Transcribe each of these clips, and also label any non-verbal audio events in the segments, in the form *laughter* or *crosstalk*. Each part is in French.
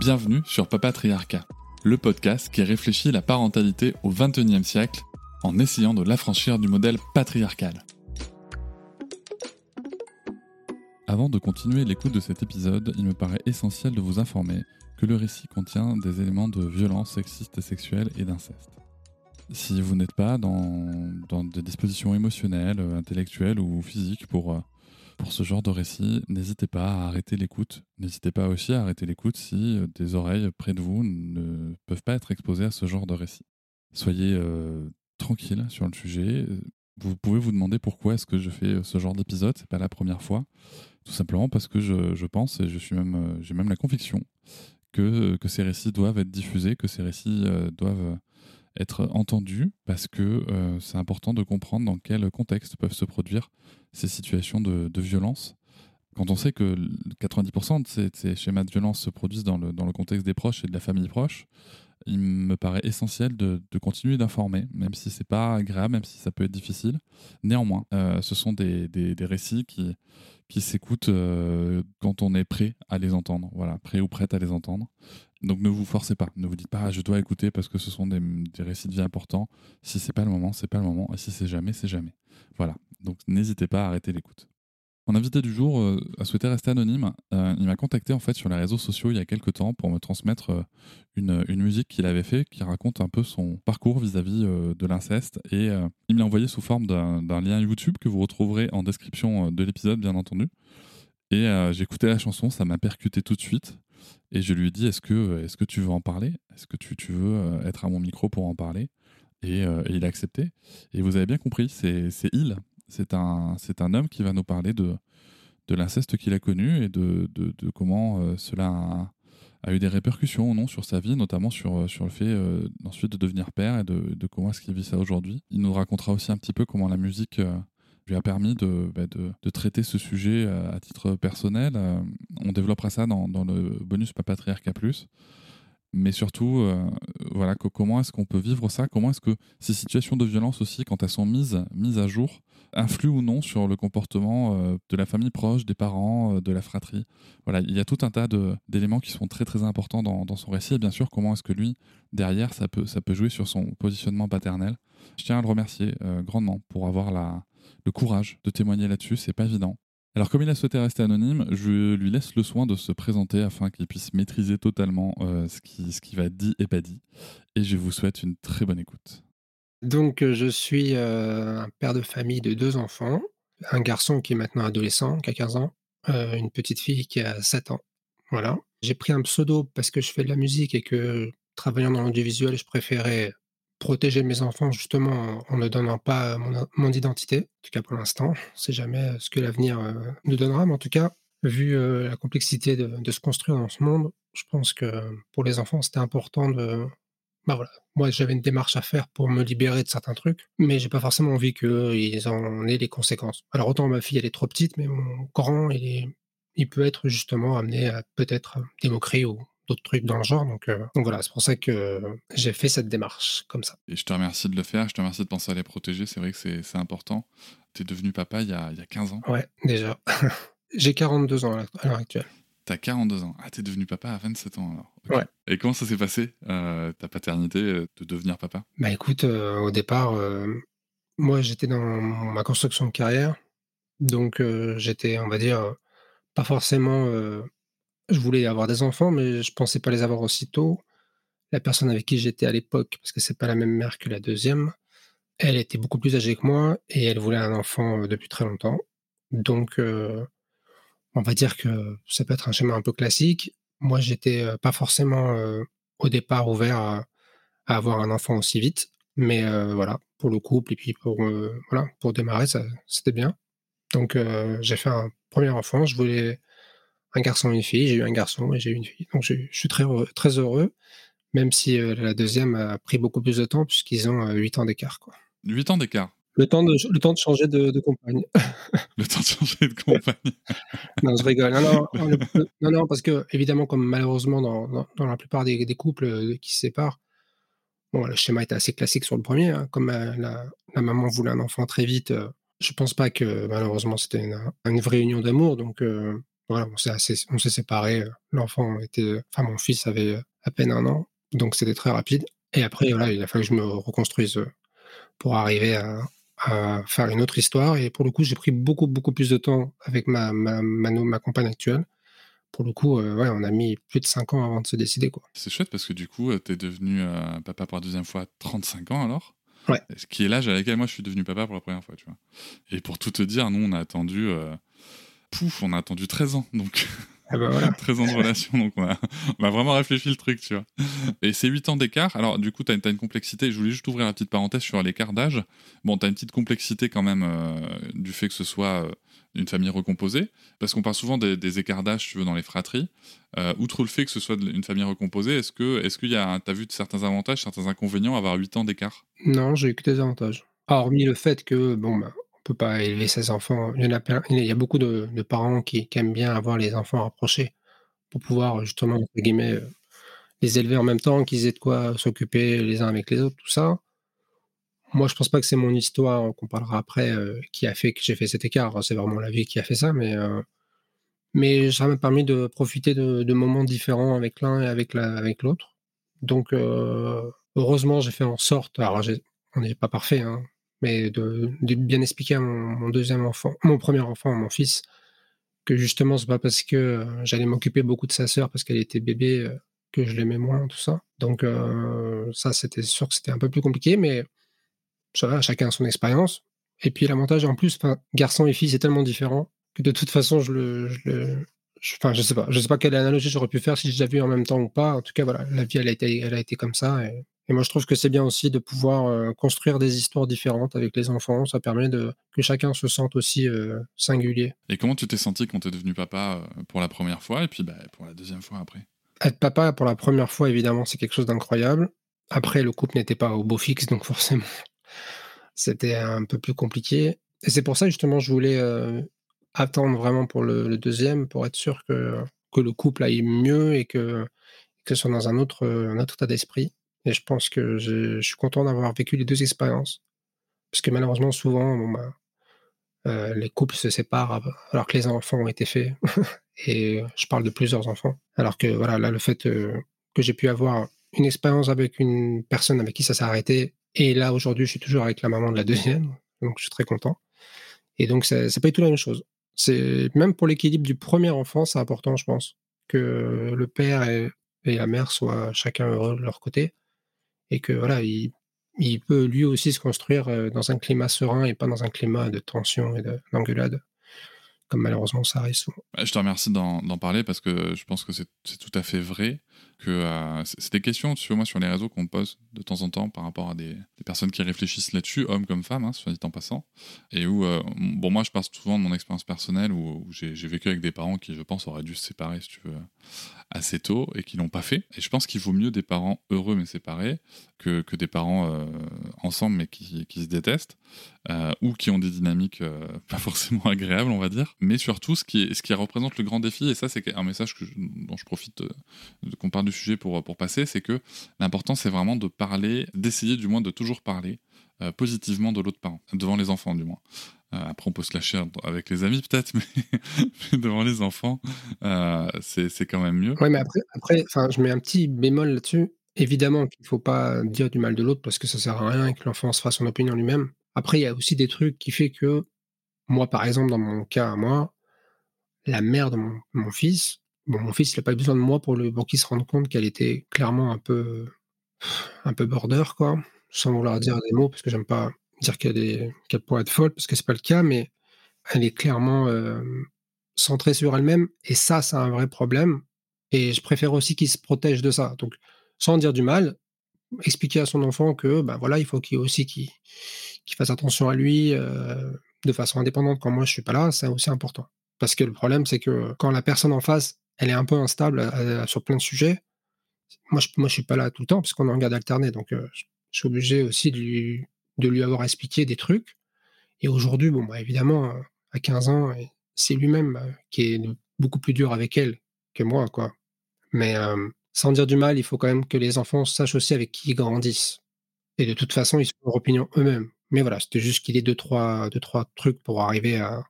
Bienvenue sur Papatriarcat, le podcast qui réfléchit la parentalité au XXIe siècle en essayant de l'affranchir du modèle patriarcal. Avant de continuer l'écoute de cet épisode, il me paraît essentiel de vous informer que le récit contient des éléments de violence sexiste et sexuelle et d'inceste. Si vous n'êtes pas dans, dans, des dispositions émotionnelles, intellectuelles ou physiques pour euh, pour ce genre de récit, n'hésitez pas à arrêter l'écoute. N'hésitez pas aussi à arrêter l'écoute si euh, des oreilles près de vous ne peuvent pas être exposées à ce genre de récit. Soyez euh, tranquille sur le sujet. Vous pouvez vous demander pourquoi est-ce que je fais ce genre d'épisode. C'est pas la première fois. Tout simplement parce que je, pense et je suis même, euh, j'ai même la conviction que, que ces récits doivent être diffusés, que ces récits doivent être entendu parce que euh, c'est important de comprendre dans quel contexte peuvent se produire ces situations de, violence. Quand on sait que 90% de ces, schémas de violence se produisent dans le, dans le, contexte des proches et de la famille proche, il me paraît essentiel de, de continuer d'informer, même si c'est pas agréable, même si ça peut être difficile. Néanmoins, euh, ce sont des, des, des, récits qui, qui s'écoutent euh, quand on est prêt à les entendre, voilà, prêt ou prête à les entendre. Donc ne vous forcez pas, ne vous dites pas ah, je dois écouter parce que ce sont des, récits de vie importants. Si c'est pas le moment, c'est pas le moment, et si c'est jamais, c'est jamais. Voilà. Donc n'hésitez pas à arrêter l'écoute. Mon invité du jour euh, a souhaité rester anonyme. Euh, il m'a contacté en fait sur les réseaux sociaux il y a quelques temps pour me transmettre euh, une, musique qu'il avait fait qui raconte un peu son parcours vis-à-vis de l'inceste et il me l'a envoyé sous forme d'un lien YouTube que vous retrouverez en description de l'épisode bien entendu. Et j'ai écouté la chanson, ça m'a percuté tout de suite. Et je lui ai dit Est-ce que, est que tu veux en parler? Est-ce que tu, tu, veux euh, être à mon micro pour en parler? Et, euh, il a accepté. Et vous avez bien compris, c'est il. C'est un, un homme qui va nous parler de, de l'inceste qu'il a connu et de, de, de comment euh, cela a, eu des répercussions non, sur sa vie, notamment sur, sur le fait ensuite de devenir père et de, de comment est-ce qu'il vit ça aujourd'hui. Il nous racontera aussi un petit peu comment la musique lui a permis de, bah, de, de, traiter ce sujet euh, à titre personnel. Euh, on développera ça dans, dans le bonus Papatriarca Plus. Mais surtout, euh, voilà, comment est-ce qu'on peut vivre ça? Comment est-ce que ces situations de violence aussi, quand elles sont mises, mises à jour, influent ou non sur le comportement de la famille proche, des parents, de la fratrie? Voilà, il y a tout un tas d'éléments qui sont très très importants dans, dans, son récit. Et bien sûr, comment est-ce que lui, derrière, ça peut, ça peut jouer sur son positionnement paternel? Je tiens à le remercier grandement pour avoir la, le courage de témoigner là-dessus, c'est pas évident. Alors comme il a souhaité rester anonyme, je lui laisse le soin de se présenter afin qu'il puisse maîtriser totalement euh, ce, qui, va dit et pas dit. Et je vous souhaite une très bonne écoute. Donc euh, je suis euh, un père de famille de deux enfants, un garçon qui est maintenant adolescent, qui a 15 ans, une petite fille qui a 7 ans. Voilà. J'ai pris un pseudo parce que je fais de la musique et que travaillant dans l'audiovisuel, je préférais protéger mes enfants justement en ne donnant pas mon, identité, en tout cas pour l'instant. C'est jamais ce que l'avenir euh, nous donnera, mais en tout cas, vu euh, la complexité de, se construire dans ce monde, je pense que pour les enfants, c'était important de. Bah voilà, moi j'avais une démarche à faire pour me libérer de certains trucs, mais j'ai pas forcément envie qu'ils en aient les conséquences. Alors autant ma fille elle est trop petite, mais mon grand il, peut être justement amené à peut-être des ou d'autres trucs dans le genre. Donc, euh, donc voilà, c'est pour ça que j'ai fait cette démarche comme ça. Et je te remercie de le faire, je te remercie de penser à les protéger. C'est vrai que c'est important. Tu es devenu papa il y, a, il y a 15 ans. Ouais, déjà. *laughs* j'ai 42 ans à l'heure actuelle. T'as 42 ans. Ah, t'es devenu papa à 27 ans alors. Ouais. Et comment ça s'est passé, euh, ta paternité, euh, de devenir papa? Bah écoute, au départ, moi j'étais dans ma construction de carrière. Donc j'étais, on va dire, pas forcément je voulais avoir des enfants, mais je pensais pas les avoir aussitôt. La personne avec qui j'étais à l'époque, parce que c'est pas la même mère que la deuxième, elle était beaucoup plus âgée que moi et elle voulait un enfant euh, depuis très longtemps. Donc, euh, on va dire que ça peut être un schéma un peu classique. Moi, j'étais euh, pas forcément au départ ouvert à, avoir un enfant aussi vite, mais voilà, pour le couple et puis pour voilà, pour démarrer, c'était bien. Donc, j'ai fait un premier enfant. Je voulais un garçon et une fille. J'ai eu un garçon et j'ai eu une fille. Donc je, suis très heureux, très heureux, même si la deuxième a pris beaucoup plus de temps puisqu'ils ont 8 ans d'écart. Quoi. 8 ans d'écart le temps de, le temps de changer de, de compagne. *laughs* le temps de changer de compagne. *laughs* non, je rigole. Non *laughs* non, non, parce que, évidemment, comme malheureusement dans, dans, la plupart des, des, couples qui se séparent, bon, le schéma était assez classique sur le premier. Hein. comme la, la, maman voulait un enfant très vite, je pense pas que malheureusement c'était une, une, vraie union d'amour. Donc voilà, on s'est séparés. L'enfant était, enfin mon fils avait à peine un an, donc c'était très rapide. Et après voilà, il a fallu que je me reconstruise pour arriver à, à faire une autre histoire. Et pour le coup, j'ai pris beaucoup, beaucoup plus de temps avec ma, ma, ma, compagne actuelle. Pour le coup, ouais, on a mis plus de 5 ans avant de se décider. quoi. C'est chouette parce que du coup, tu es devenu papa pour la deuxième fois à 35 ans alors? Ouais. Ce qui est l'âge à laquelle moi je suis devenu papa pour la première fois, tu vois. Et pour tout te dire, nous on a attendu, pouf, on a attendu 13 ans, donc *laughs* ah bah voilà. *laughs* 13 ans de relation, donc on a, vraiment réfléchi le truc, tu vois. Et c'est 8 ans d'écart. Alors, du coup, tu as, une complexité. Je voulais juste ouvrir la petite parenthèse sur l'écart d'âge. Bon, tu as une petite complexité quand même euh, du fait que ce soit euh, une famille recomposée, parce qu'on parle souvent des, écarts d'âge, tu veux, dans les fratries. Euh, outre le fait que ce soit une famille recomposée, est-ce que est-ce qu'il y a, t'as vu certains avantages, certains inconvénients à avoir 8 ans d'écart? Non, j'ai eu que des avantages. Hormis le fait que, bon, bah, peut pas élever ses enfants. Il y, a, beaucoup de, parents qui, aiment bien avoir les enfants rapprochés pour pouvoir justement, euh, les élever en même temps, qu'ils aient de quoi s'occuper les uns avec les autres, tout ça. Moi, je pense pas que c'est mon histoire, qu'on parlera après, euh, qui a fait que j'ai fait cet écart. C'est vraiment la vie qui a fait ça, mais, euh, mais ça m'a permis de profiter de, moments différents avec l'un et avec l'autre. Donc, heureusement, j'ai fait en sorte. Alors, on n'est pas parfait, hein, mais de, bien expliquer à mon, deuxième enfant, mon premier enfant, mon fils, que justement, c'est pas parce que euh, j'allais m'occuper beaucoup de sa sœur parce qu'elle était bébé euh, que je l'aimais moins, tout ça. Donc, euh, ça, c'était sûr que c'était un peu plus compliqué, mais ça chacun a son expérience. Et puis, l'avantage, en plus, garçon et fille, c'est tellement différent que de toute façon, je le. Je je sais pas, je sais pas quelle analogie j'aurais pu faire si j'ai déjà vu en même temps ou pas. En tout cas, voilà, la vie, elle a été, elle a été comme ça. Et moi, je trouve que c'est bien aussi de pouvoir euh, construire des histoires différentes avec les enfants. Ça permet de, que chacun se sente aussi euh, singulier. Et comment tu t'es senti quand tu es devenu papa pour la première fois et puis bah, pour la deuxième fois après? Être papa pour la première fois, évidemment, c'est quelque chose d'incroyable. Après, le couple n'était pas au beau fixe, donc forcément, *laughs* c'était un peu plus compliqué. Et c'est pour ça, justement, je voulais attendre vraiment pour le, deuxième, pour être sûr que, que le couple aille mieux et que, que ce soit dans un autre, un autre état d'esprit. Et je pense que je suis content d'avoir vécu les deux expériences. Parce que malheureusement, souvent, bah, euh, les couples se séparent alors que les enfants ont été faits. *laughs* et je parle de plusieurs enfants. Alors que voilà, là, le fait euh, que j'ai pu avoir une expérience avec une personne avec qui ça s'est arrêté, et là, aujourd'hui, je suis toujours avec la maman de la deuxième. Donc, je suis très content. Et donc, c'est pas du tout la même chose. C'est même pour l'équilibre du premier enfant, c'est important, je pense, que le père et la mère soient chacun heureux de leur côté et que voilà, il, peut lui aussi se construire euh, dans un climat serein et pas dans un climat de tension et d'engueulade, comme malheureusement ça arrive souvent. Bah, je te remercie d'en parler parce que je pense que c'est tout à fait vrai que euh, c'est des questions sur moi sur les réseaux qu'on me pose de temps en temps par rapport à des, personnes qui réfléchissent là-dessus, hommes comme femmes, hein, soit dit en passant, et où, euh, bon, moi je parle souvent de mon expérience personnelle où, j'ai vécu avec des parents qui, je pense, auraient dû se séparer, si tu veux, assez tôt et qui l'ont pas fait. Et je pense qu'il vaut mieux des parents heureux mais séparés que, que des parents euh, ensemble mais qui, qui se détestent ou qui ont des dynamiques pas *laughs* forcément agréables, on va dire. Mais surtout, ce qui, ce qui représente le grand défi, et ça c'est un message que dont je profite qu'on parle sujet pour, pour passer, c'est que l'important c'est vraiment de parler, d'essayer du moins de toujours parler euh, positivement de l'autre parent, devant les enfants du moins. Euh, après on peut se lâcher avec les amis peut-être, *laughs* mais, devant les enfants, euh, c'est quand même mieux. Oui, mais après, après je mets un petit bémol là-dessus. Évidemment qu'il ne faut pas dire du mal de l'autre parce que ça sert à rien et que l'enfant se fasse son opinion lui-même. Après, il y a aussi des trucs qui fait que moi, par exemple, dans mon cas à moi, la mère de mon fils, mon fils, il n'a pas besoin de moi pour, pour qu'il se rende compte qu'elle était clairement un peu, un peu border, quoi. Sans vouloir dire des mots, parce que j'aime pas dire qu'elle pourrait être folle, parce que c'est pas le cas, mais elle est clairement euh, centrée sur elle-même. Et ça, c'est un vrai problème. Et je préfère aussi qu'il se protège de ça. Donc, sans dire du mal, expliquer à son enfant que, ben voilà, il faut qu'il aussi qu'il fasse attention à lui euh, de façon indépendante quand moi je suis pas là, c'est aussi important. Parce que le problème, c'est que quand la personne en face, elle est un peu instable sur plein de sujets, moi, je, moi, je suis pas là tout le temps parce qu'on en garde alternée. Donc, je suis obligé aussi de lui, de lui avoir expliqué des trucs. Et aujourd'hui, bon, bah, évidemment, à 15 ans, c'est lui-même qui est beaucoup plus dur avec elle que moi, quoi. Mais sans dire du mal, il faut quand même que les enfants sachent aussi avec qui ils grandissent. Et de toute façon, ils sont leur opinion eux-mêmes. Mais voilà, c'était juste qu'il ait deux trois, deux, trois trucs pour arriver à.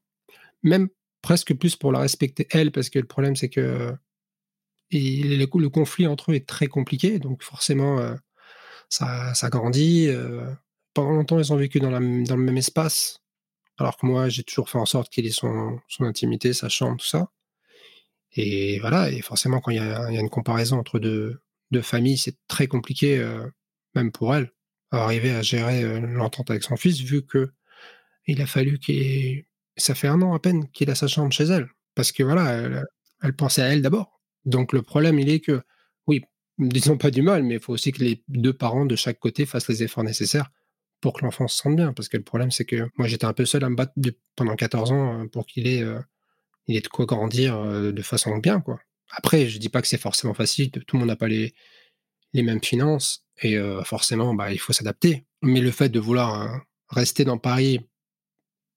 Même presque plus pour la respecter elle, parce que le problème, c'est que le, conflit entre eux est très compliqué, donc forcément, ça, ça grandit. pendant longtemps, ils ont vécu dans, le même espace, alors que moi, j'ai toujours fait en sorte qu'il ait son, intimité, sa chambre, tout ça. Et voilà, et forcément, quand il y a, une comparaison entre deux, familles, c'est très compliqué, euh, même pour elle, à arriver à gérer euh, l'entente avec son fils, vu que il a fallu qu'il. Ça fait un an à peine qu'il a sa chambre chez elle. Parce que voilà, elle, elle pensait à elle d'abord. Donc le problème, il est que, oui, *laughs* disons pas du mal, mais il faut aussi que les deux parents de chaque côté fassent les efforts nécessaires pour que l'enfant se sente bien. Parce que le problème, c'est que moi, j'étais un peu seul à me battre pendant 14 ans pour qu'il ait il est de quoi grandir de façon bien, quoi. Après, je dis pas que c'est forcément facile, tout le monde n'a pas les, les mêmes finances, et forcément, bah, il faut s'adapter. Mais le fait de vouloir rester dans Paris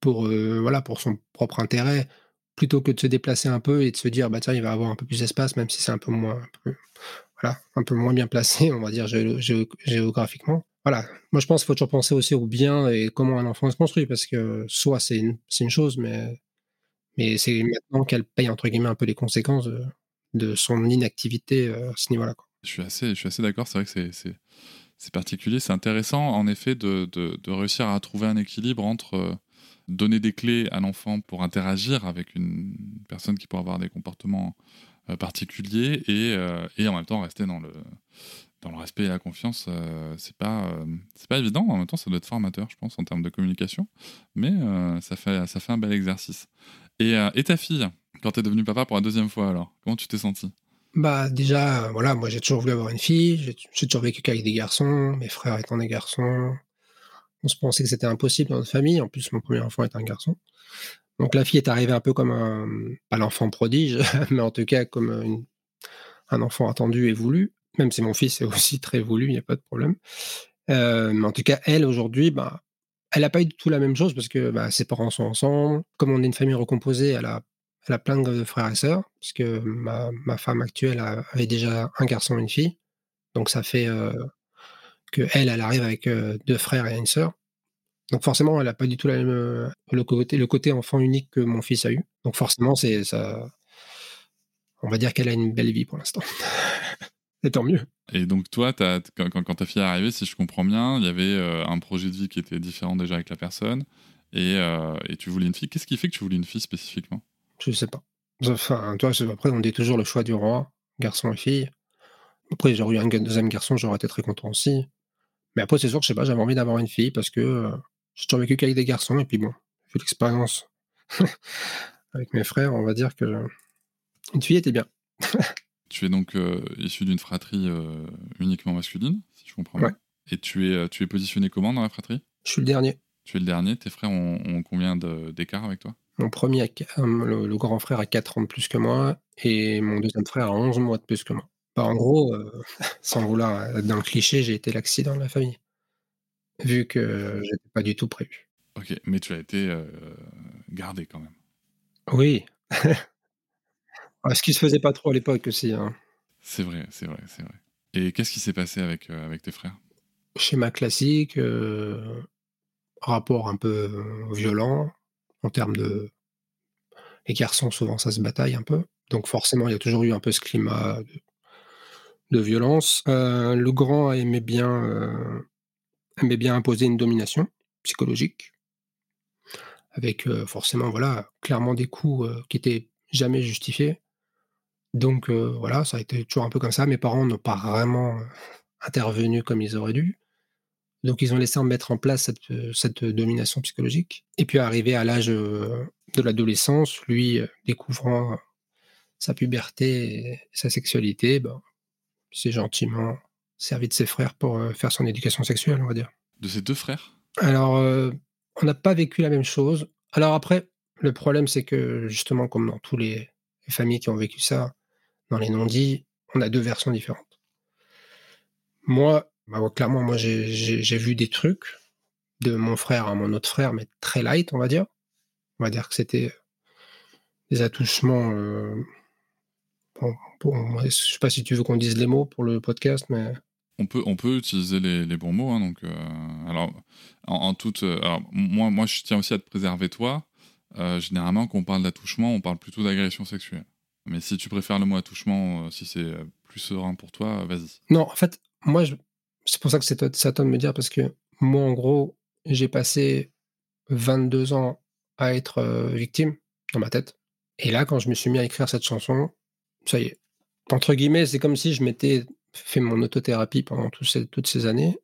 pour, voilà, pour son propre intérêt, plutôt que de se déplacer un peu et de se dire, bah tiens, il va avoir un peu plus d'espace, même si c'est un peu moins, voilà, un peu moins bien placé, on va dire géographiquement. Voilà, moi je pense qu'il faut toujours penser aussi au bien et comment un enfant se construit, parce que soit c'est une, une chose, mais mais c'est maintenant qu'elle paye entre guillemets un peu les conséquences de, son inactivité euh, à ce niveau-là. Je suis assez, je suis assez d'accord. C'est vrai que c'est, particulier. C'est intéressant, en effet, de, de, de, réussir à trouver un équilibre entre euh, donner des clés à l'enfant pour interagir avec une personne qui pourrait avoir des comportements euh, particuliers et, et, en même temps rester dans le, dans le respect et la confiance. c'est pas, pas évident. En même temps, ça doit être formateur, je pense, en termes de communication. Mais ça, fait, ça fait un bel exercice. Euh, et, ta fille, quand tu es devenu papa pour la deuxième fois, alors, comment tu t'es senti Bah, déjà, voilà, moi j'ai toujours voulu avoir une fille, j'ai toujours vécu qu'avec des garçons, mes frères étant des garçons. On se pensait que c'était impossible dans notre famille, en plus, mon premier enfant est un garçon. Donc la fille est arrivée un peu comme un, pas l'enfant prodige, *laughs* mais en tout cas comme un enfant attendu et voulu, même si mon fils est aussi très voulu, il n'y a pas de problème. Euh, mais en tout cas, elle, aujourd'hui, bah, elle n'a pas eu du tout la même chose parce que bah, ses parents sont ensemble. Comme on est une famille recomposée, elle a, plein de frères et sœurs, parce que ma, ma femme actuelle avait déjà un garçon et une fille. Donc ça fait euh, que elle, elle arrive avec euh, deux frères et une sœur. Donc forcément, elle n'a pas du tout la même, euh, le, côté, le côté enfant unique que mon fils a eu. Donc forcément, c'est ça. On va dire qu'elle a une belle vie pour l'instant. *laughs* et tant mieux. Et donc toi, as, quand, quand, ta fille est arrivée, si je comprends bien, il y avait euh, un projet de vie qui était différent déjà avec la personne, et, euh, et tu voulais une fille. Qu'est-ce qui fait que tu voulais une fille spécifiquement? Je ne sais pas. Enfin, toi, après, on dit toujours le choix du roi, garçon et fille. Après, j'aurais eu un deuxième garçon, j'aurais été très content aussi. Mais après, c'est sûr que je sais pas, j'avais envie d'avoir une fille parce que euh, j'ai toujours vécu qu'avec des garçons, et puis bon, vu l'expérience *laughs* avec mes frères, on va dire que une fille était bien. Tu es donc euh, issu d'une fratrie euh, uniquement masculine, si je comprends bien. Et tu es, euh, tu es positionné comment dans la fratrie? Je suis le dernier. Tu es le dernier. Tes frères ont, combien d'écart avec toi? Mon premier, le, grand frère a 4 ans de plus que moi, et mon deuxième frère a 11 mois de plus que moi. Bah, en gros, *laughs* sans vouloir être dans le cliché, j'ai été l'accident de la famille, vu que j'étais pas du tout prévu. Ok, mais tu as été gardé quand même. Oui. *laughs* Ah, ce qui se faisait pas trop à l'époque aussi. Hein. C'est vrai, c'est vrai, c'est vrai. Et qu'est-ce qui s'est passé avec, euh, avec tes frères? Schéma classique, euh, rapport un peu euh, violent en termes de. Les garçons, souvent, ça se bataille un peu. Donc, forcément, il y a toujours eu un peu ce climat de, violence. le grand aimait bien, aimait bien imposer une domination psychologique, avec forcément, voilà, clairement des coups qui étaient jamais justifiés. Donc voilà, ça a été toujours un peu comme ça. Mes parents n'ont pas vraiment intervenu comme ils auraient dû. Donc ils ont laissé en mettre en place cette, domination psychologique. Et puis arrivé à l'âge de l'adolescence, lui découvrant sa puberté et sa sexualité, ben, s'est gentiment servi de ses frères pour faire son éducation sexuelle, on va dire. De ses deux frères? Alors, on n'a pas vécu la même chose. Alors après, Le problème, c'est que justement, comme dans tous les, les familles qui ont vécu ça, dans les non-dits, on a deux versions différentes. Moi, bah ouais, clairement, moi, j'ai vu des trucs de mon frère à mon autre frère, mais très light, on va dire. On va dire que c'était des attouchements. euh, je sais pas si tu veux qu'on dise les mots pour le podcast, mais On peut, on peut utiliser les, les bons mots. hein, donc, euh, alors, en, en toute, euh, alors, moi, moi, je tiens aussi à te préserver toi. Euh, généralement, quand on parle d'attouchement, on parle plutôt d'agression sexuelle. Mais si tu préfères le mot attouchement, euh, si c'est plus serein pour toi, vas-y. Non, en fait, moi, je- c'est pour ça que c'est à toi de me dire, parce que moi, en gros, j'ai passé 22 ans à être victime dans ma tête. Et là, quand je me suis mis à écrire cette chanson, ça y est. Entre guillemets, c'est comme si je m'étais fait mon autothérapie pendant toutes ces années.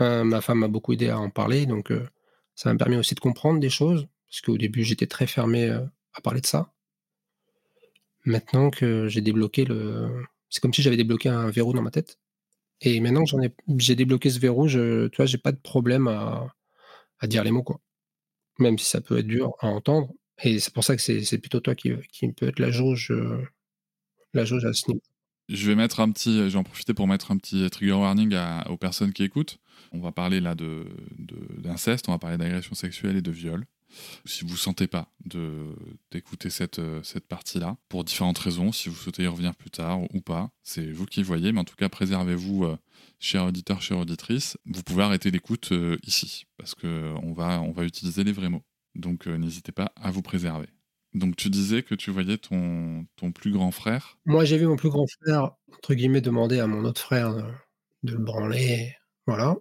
Euh, ma femme m'a beaucoup aidé à en parler, donc euh, ça m'a permis aussi de comprendre des choses, parce qu'au début, j'étais très fermé euh, à parler de ça. Maintenant que j'ai débloqué le... C'est comme si j'avais débloqué un verrou dans ma tête. Et maintenant que j'en ai, j'ai débloqué ce verrou, je, tu vois, j'ai pas de problème à, dire les mots, quoi. Même si ça peut être dur à entendre. Et c'est pour ça que c'est, plutôt toi qui, qui peut être la jauge, la. Je vais mettre un petit, je vais en profiter pour mettre un petit trigger warning aux personnes qui écoutent. On va parler là de, d'inceste, on va parler d'agression sexuelle et de viol. Si vous sentez pas d'écouter cette, cette partie-là, pour différentes raisons, si vous souhaitez y revenir plus tard ou pas, c'est vous qui voyez, mais en tout cas, préservez-vous, euh, chers auditeurs, chères auditrices. Vous pouvez arrêter l'écoute euh, ici, parce qu'on va, on va utiliser les vrais mots. Donc euh, n'hésitez pas à vous préserver. Donc tu disais que tu voyais ton, ton plus grand frère Moi, j'ai vu mon plus grand frère, entre guillemets, demander à mon autre frère de, le branler. Voilà.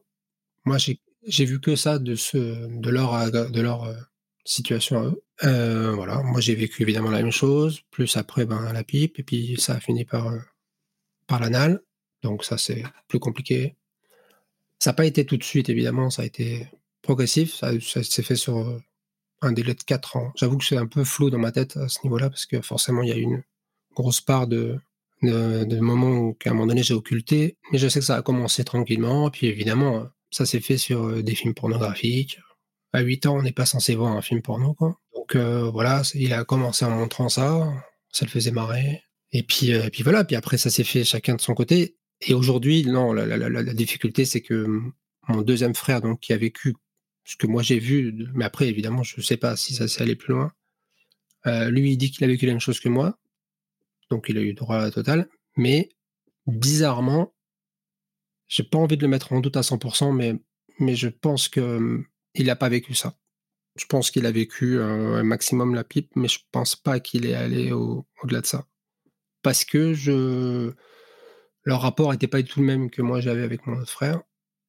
Moi, j'ai, vu que ça de, ce, de leur, de leur euh, situation à eux. Euh, voilà. Moi, j'ai vécu évidemment la même chose, plus après, ben, la pipe, et puis ça a fini par, euh, par l'anal. Donc, ça, c'est plus compliqué. Ça n'a pas été tout de suite, évidemment, ça a été progressif. Ça, s'est fait sur un délai de 4 ans. J'avoue que c'est un peu flou dans ma tête à ce niveau-là, parce que forcément, il y a une grosse part de, de, moments où, qu'à un moment donné, j'ai occulté. Mais je sais que ça a commencé tranquillement. Puis évidemment, ça s'est fait sur euh, des films pornographiques. À 8 ans, on n'est pas censé voir un film porno, quoi. Donc euh, voilà, il a commencé en montrant ça. Ça le faisait marrer. Et puis, euh, puis voilà, puis après, ça s'est fait chacun de son côté. Et aujourd'hui, non, la, la- difficulté, c'est que mon deuxième frère, donc, qui a vécu ce que moi j'ai vu, mais après, évidemment, je ne sais pas si ça s'est allé plus loin. Euh, lui, il dit qu'il a vécu la même chose que moi, donc il a eu droit à la totale. Mais bizarrement, j'ai pas envie de le mettre en doute à 100%, mais, mais je pense que hum, n'a pas vécu ça. Je pense qu'il a vécu un maximum la pipe, mais je pense pas qu'il est allé au- au-delà de ça. Parce que je... leur rapport n'était pas du tout le même que moi j'avais avec mon autre frère.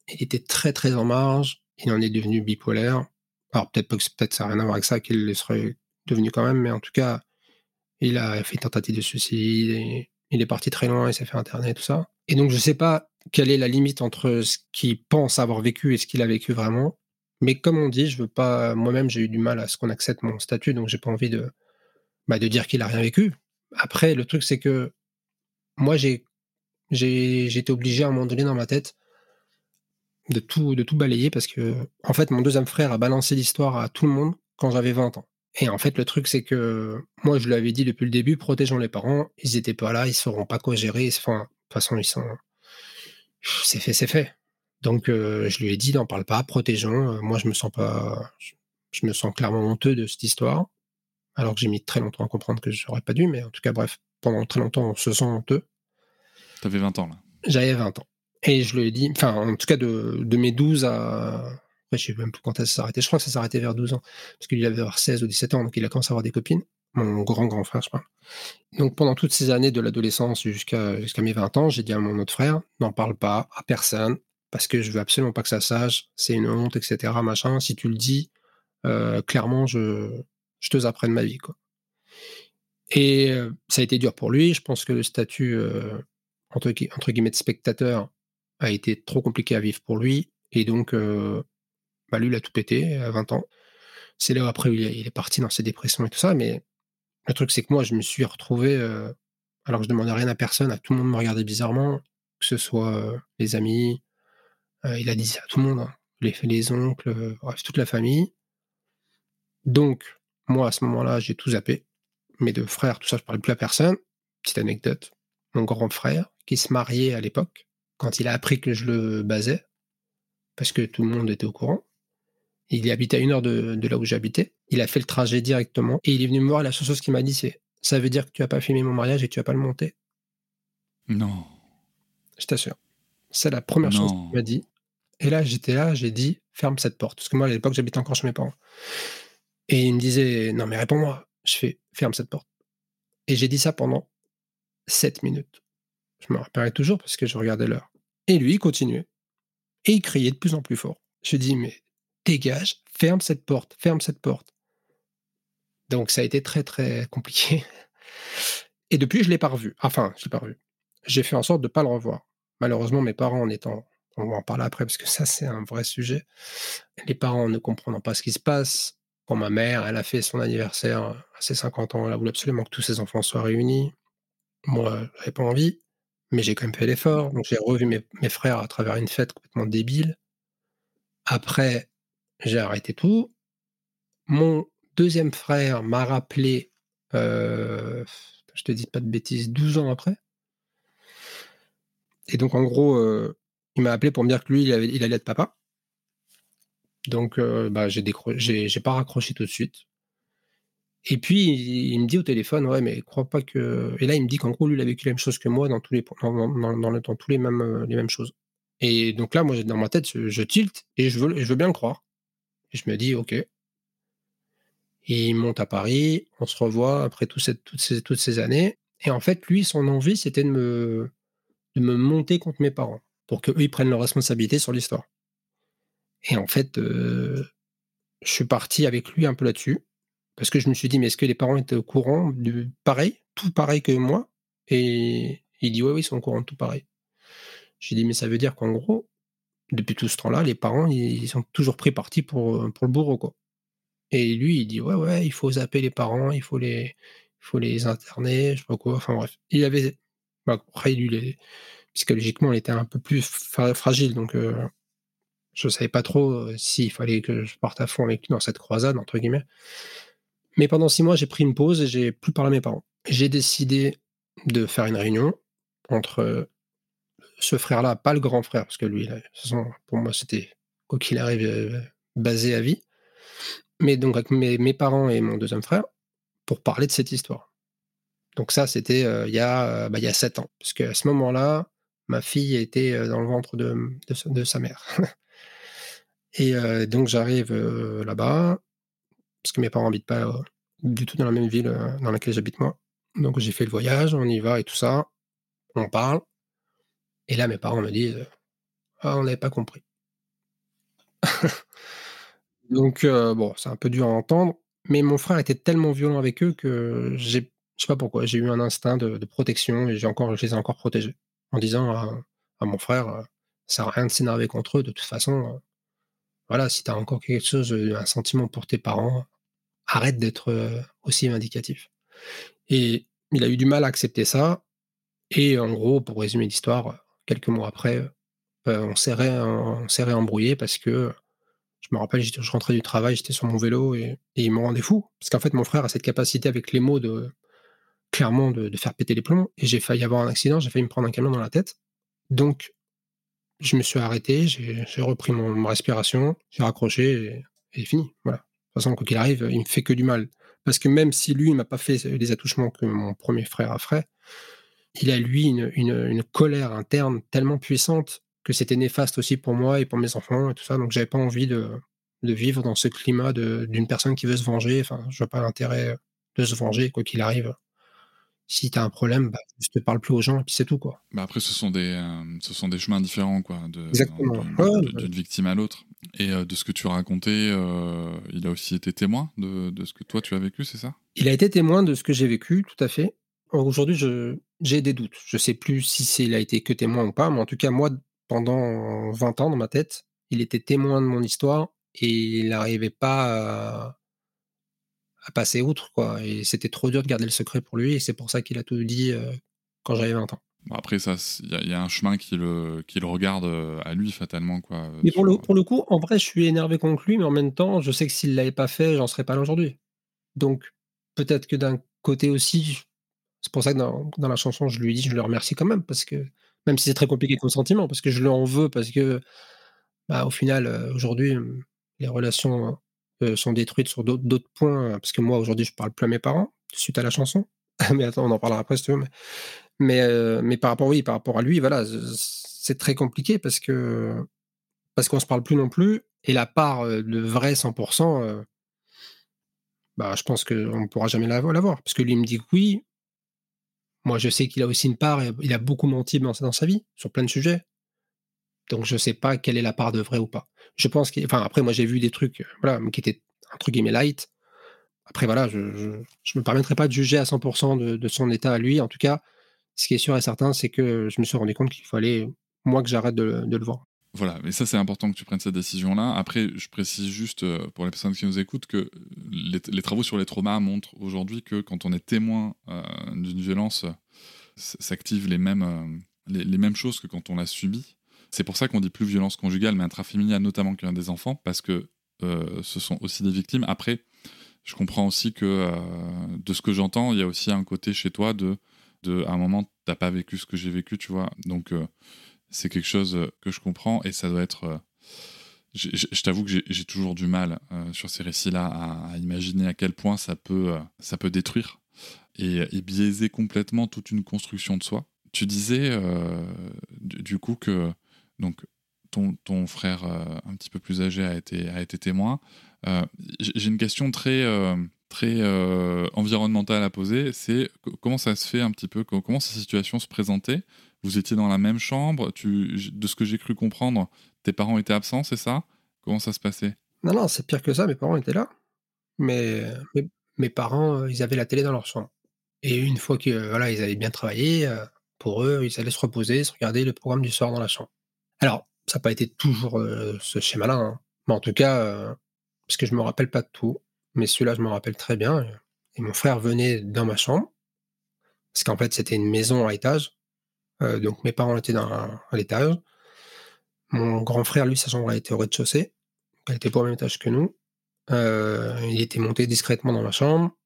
Il était très très en marge, il en est devenu bipolaire. Alors peut-être peut-être ça n'a rien à voir avec ça qu'il le serait devenu quand même, mais en tout cas, il a fait une tentative de suicide, il est parti très loin, il s'est fait interner, tout ça. Et donc je sais pas quelle est la limite entre ce qu'il pense avoir vécu et ce qu'il a vécu vraiment. Mais comme on dit, je veux pas. Moi-même, j'ai eu du mal à ce qu'on accepte mon statut, donc j'ai pas envie de, bah, de dire qu'il a rien vécu. Après, le truc, c'est que moi, j'ai j'ai été obligé à un moment donné dans ma tête de tout, de tout balayer parce que, en fait, mon deuxième frère a balancé l'histoire à tout le monde quand j'avais 20 ans. Et en fait, le truc, c'est que moi, je lui avais dit depuis le début, protégeons les parents, ils étaient pas là, ils sauront pas quoi gérer. Enfin, de toute façon, ils sont. C'est fait, c'est fait. Donc, euh, je lui ai dit, n'en parle pas, protégeons. Euh, moi, je me sens pas. Je, je me sens clairement honteux de cette histoire. Alors que j'ai mis très longtemps à comprendre que j'aurais pas dû, mais en tout cas, bref, pendant très longtemps, on se sent honteux. T'avais 20 ans là. J'avais 20 ans. Et je lui ai dit, enfin, en tout cas, de, de mes 12 à. Après, je sais même plus quand ça s'est arrêté. Je crois que ça s'est arrêté vers 12 ans. Parce qu'il avait avoir 16 ou 17 ans, donc il a commencé à avoir des copines. Mon grand, grand frère, je parle. Donc pendant toutes ces années de l'adolescence jusqu'à jusqu'à mes 20 ans, j'ai dit à mon autre frère, n'en parle pas à personne, parce que je veux absolument pas que ça sache, c'est une honte, etc. Machin. Si tu le dis, euh, clairement, je, je te zapperai de ma vie. Quoi. Et euh, ça a été dur pour lui. Je pense que le statut, euh, entre guillemets, de spectateur a été trop compliqué à vivre pour lui. Et donc, euh, bah, lui, il a tout pété à 20 ans. C'est là où après, il est, parti dans ses dépressions et tout ça. Mais le truc, c'est que moi, je me suis retrouvé, euh, alors que je demandais rien à personne, à tout le monde me regardait bizarrement, que ce soit euh, les amis, il a dit ça à tout le monde, hein. les, les oncles, bref, toute la famille. Donc, Moi, à ce moment-là, j'ai tout zappé. Mes deux frères, tout ça, je parlais plus à personne. Petite anecdote. Mon grand frère, qui se mariait à l'époque, quand il a appris que je le basais, parce que tout le monde était au courant, il habitait à une heure de, là où j'habitais. Il a fait le trajet directement et il est venu me voir. la seule chose qu'il m'a dit, c'est Ça veut dire que tu n'as pas filmé mon mariage et que tu vas pas le monter Non. Je t'assure. C'est la première chose qu'il m'a dit. Et là, j'étais là, j'ai dit Ferme cette porte. Parce que moi, à l'époque, j'habitais encore chez mes parents. Et il me disait Non, mais réponds-moi. Je fais Ferme cette porte. Et j'ai dit ça pendant 7 minutes. Je me rappellerai toujours parce que je regardais l'heure. Et lui, il continuait. Et il criait de plus en plus fort. Je dis Mais dégage, ferme cette porte, ferme cette porte. Donc ça a été très très *laughs* compliqué. Et depuis, je ne l'ai pas revu. Enfin, je l'ai pas revu. J'ai fait en sorte de ne pas le revoir. Malheureusement, mes parents en étant, on va en parler après parce que ça c'est un vrai sujet. Les parents ne comprenant pas ce qui se passe. Quand ma mère, elle a fait son anniversaire à ses 50 ans, elle a voulu absolument que tous ses enfants soient réunis. Moi, j'avais pas envie, mais j'ai quand même fait l'effort. Donc j'ai revu mes, frères à travers une fête complètement débile. Après, j'ai arrêté tout. Mon deuxième frère m'a rappelé, euh, je te dis pas de bêtises, 12 ans après. Et donc, en gros, euh, il m'a appelé pour me dire que lui, il, allait être papa. Donc, euh, bah, pas raccroché tout de suite. Et puis, il, me dit au téléphone, ouais, mais crois pas que. Et là, il me dit qu'en gros, lui, il a vécu la même chose que moi dans tous les, dans, dans, tous les mêmes, les mêmes choses. Et donc là, moi, dans ma tête, je, tilte et je veux, je veux bien le croire. Et je me dis, OK. il monte à Paris, on se revoit après toutes, ces, toutes ces années. Et en fait, lui, son envie, c'était de me, de me monter contre mes parents pour qu'eux, ils prennent leur responsabilité sur l'histoire. Et en fait, euh, je suis parti avec lui un peu là-dessus. Parce que je me suis dit, mais est-ce que les parents étaient au courant de pareil, tout pareil que moi? Et il dit, oui, oui, ils sont au courant de tout pareil. J'ai dit, mais ça veut dire qu'en gros, depuis tout ce temps-là, les parents, ils sont toujours pris parti pour, euh, pour le bourreau, quoi. Et lui, il dit, ouais, ouais, il faut zapper les parents, il faut les, il faut les interner, je sais pas quoi. Enfin bref, il avait, bah, après, lui, psychologiquement, il était un peu plus fragile, donc je euh, je savais pas trop euh, s'il fallait que je parte à fond avec lui dans cette croisade, entre guillemets. Mais pendant six mois, j'ai pris une pause et j'ai plus parlé à mes parents. J'ai décidé de faire une réunion entre ce frère-là, pas le grand frère, parce que lui, pour moi, c'était, quoi qu'il arrive, euh, basé à vie. Mais donc, avec mes, parents et mon deuxième frère, pour parler de cette histoire. Donc, ça, c'était euh, il, y a, euh, bah, il y a sept ans. Parce qu'à ce moment-là, ma fille était dans le ventre de, sa mère. *laughs* et donc, j'arrive là-bas, parce que mes parents n'habitent pas du tout dans la même ville dans laquelle j'habite moi. Donc, j'ai fait le voyage, on y va et tout ça. On parle. Et là, mes parents me disent «Ah, on n'avait pas compris. *laughs* Donc, bon, c'est un peu dur à entendre, mais mon frère était tellement violent avec eux que j'ai, je sais pas pourquoi, j'ai eu un instinct de, protection et j'ai encore, je les ai encore protégés en disant à, mon frère ça sert à rien de s'énerver contre eux, de toute façon, voilà, si tu as encore quelque chose, un sentiment pour tes parents, arrête d'être aussi vindicatif. Et il a eu du mal à accepter ça. Et en gros, pour résumer l'histoire, quelques mois après, euh, on s'est réembrouillé parce que je me rappelle, je rentrais du travail, j'étais sur mon vélo et, il me rendait fou. Parce qu'en fait, mon frère a cette capacité avec les mots de clairement de, faire péter les plombs. Et j'ai failli avoir un accident, j'ai failli me prendre un camion dans la tête. Donc, je me suis arrêté, j'ai repris mon, respiration, j'ai raccroché et, et fini. Voilà. Façon, quoi qu'il arrive, il me fait que du mal. Parce que même si lui, il m'a pas fait les attouchements que mon premier frère a fait, il a lui une, colère interne tellement puissante que c'était néfaste aussi pour moi et pour mes enfants et tout ça. Donc j'avais pas envie de, vivre dans ce climat d'une personne qui veut se venger. Enfin, je vois pas l'intérêt de se venger, quoi qu'il arrive. Si tu as un problème, bah, je te parle plus aux gens et puis c'est tout. Quoi. Bah après, ce sont, des, euh, ce sont des chemins différents quoi, de, d'une victime à l'autre. Et euh, de ce que tu racontais, euh, il a aussi été témoin de, de, ce que toi tu as vécu, c'est ça? Il a été témoin de ce que j'ai vécu, tout à fait. Aujourd'hui, j'ai des doutes. Je sais plus si il a été que témoin ou pas, mais en tout cas, moi, pendant 20 ans dans ma tête, il était témoin de mon histoire et il n'arrivait pas à, passer outre, quoi. Et c'était trop dur de garder le secret pour lui, et c'est pour ça qu'il a tout dit euh, quand j'avais 20 ans. après, ça, il y, a un chemin qui le, qui le regarde euh, à lui fatalement, quoi. Euh, mais pour, le, pour le coup, en vrai, je suis énervé contre lui, mais en même temps, je sais que s'il l'avait pas fait, j'en serais pas là aujourd'hui. Donc, peut-être que d'un côté aussi, c'est pour ça que dans, dans, la chanson, je lui dis, je le remercie quand même, parce que, même si c'est très compliqué comme sentiment, parce que je lui en veux, parce que, bah, au final, aujourd'hui, les relations euh, sont détruites sur d'autres points, parce que moi, aujourd'hui, je parle plus à mes parents, suite à la chanson. *laughs* mais attends, on en parlera après si tu veux. Mais, mais, euh, par rapport, oui, par rapport à lui, voilà, c'est très compliqué parce que parce qu'on se parle plus non plus. Et la part de vrai 100%, bah, je pense qu'on ne pourra jamais l'avoir. Parce que lui me dit que oui. Moi, je sais qu'il a aussi une part, il a beaucoup menti dans sa vie, sur plein de sujets. Donc, je ne sais pas quelle est la part de vrai ou pas. Je pense qu'il. Enfin, après, moi, j'ai vu des trucs, voilà, qui étaient, entre guillemets, light. Après, voilà, je ne me permettrai pas de juger à 100% de, son état à lui. En tout cas, ce qui est sûr et certain, c'est que je me suis rendu compte qu'il fallait, moi, que j'arrête de, le voir. Voilà, mais ça c'est important que tu prennes cette décision-là. Après, je précise juste euh, pour les personnes qui nous écoutent que les, travaux sur les traumas montrent aujourd'hui que quand on est témoin euh, d'une violence, s'activent les mêmes, euh, les, mêmes choses que quand on l'a subi. C'est pour ça qu'on dit plus violence conjugale, mais intrafamiliale, notamment quand il y a des enfants, parce que ce sont aussi des victimes. Après, je comprends aussi que de ce que j'entends, il y a aussi un côté chez toi de, de à un moment, t'as pas vécu ce que j'ai vécu, tu vois. Donc c'est quelque chose euh, que je comprends et ça doit être. Euh, je, t'avoue que j'ai toujours du mal euh, sur ces récits-là à, imaginer à quel point ça peut, ça peut détruire et, biaiser complètement toute une construction de soi. Tu disais du, coup que donc ton, ton frère un petit peu plus âgé a été, a été témoin. j'ai une question très très environnementale à poser, c'est comment ça se fait un petit peu, comment cette situation se présentait? Vous étiez dans la même chambre? De ce que j'ai cru comprendre, tes parents étaient absents, c'est ça? Comment ça se passait? Non, non, c'est pire que ça. Mes parents étaient là. Mais mes, parents, euh, ils avaient la télé dans leur chambre. Et une fois qu'ils voilà, ils avaient bien travaillé, euh, pour eux, ils allaient se reposer, se regarder le programme du soir dans la chambre. Alors, ça n'a pas été toujours euh, ce schéma-là. Hein. Mais en tout cas, parce que je me rappelle pas de tout, mais celui-là, je me rappelle très bien. Et mon frère venait dans ma chambre, parce qu'en fait, c'était une maison à étage. Euh, donc mes parents étaient dans, à l'étage. Mon grand frère, lui, sa chambre était au rez-de-chaussée. Elle était pas au même étage que nous. Euh, il était monté discrètement dans ma chambre,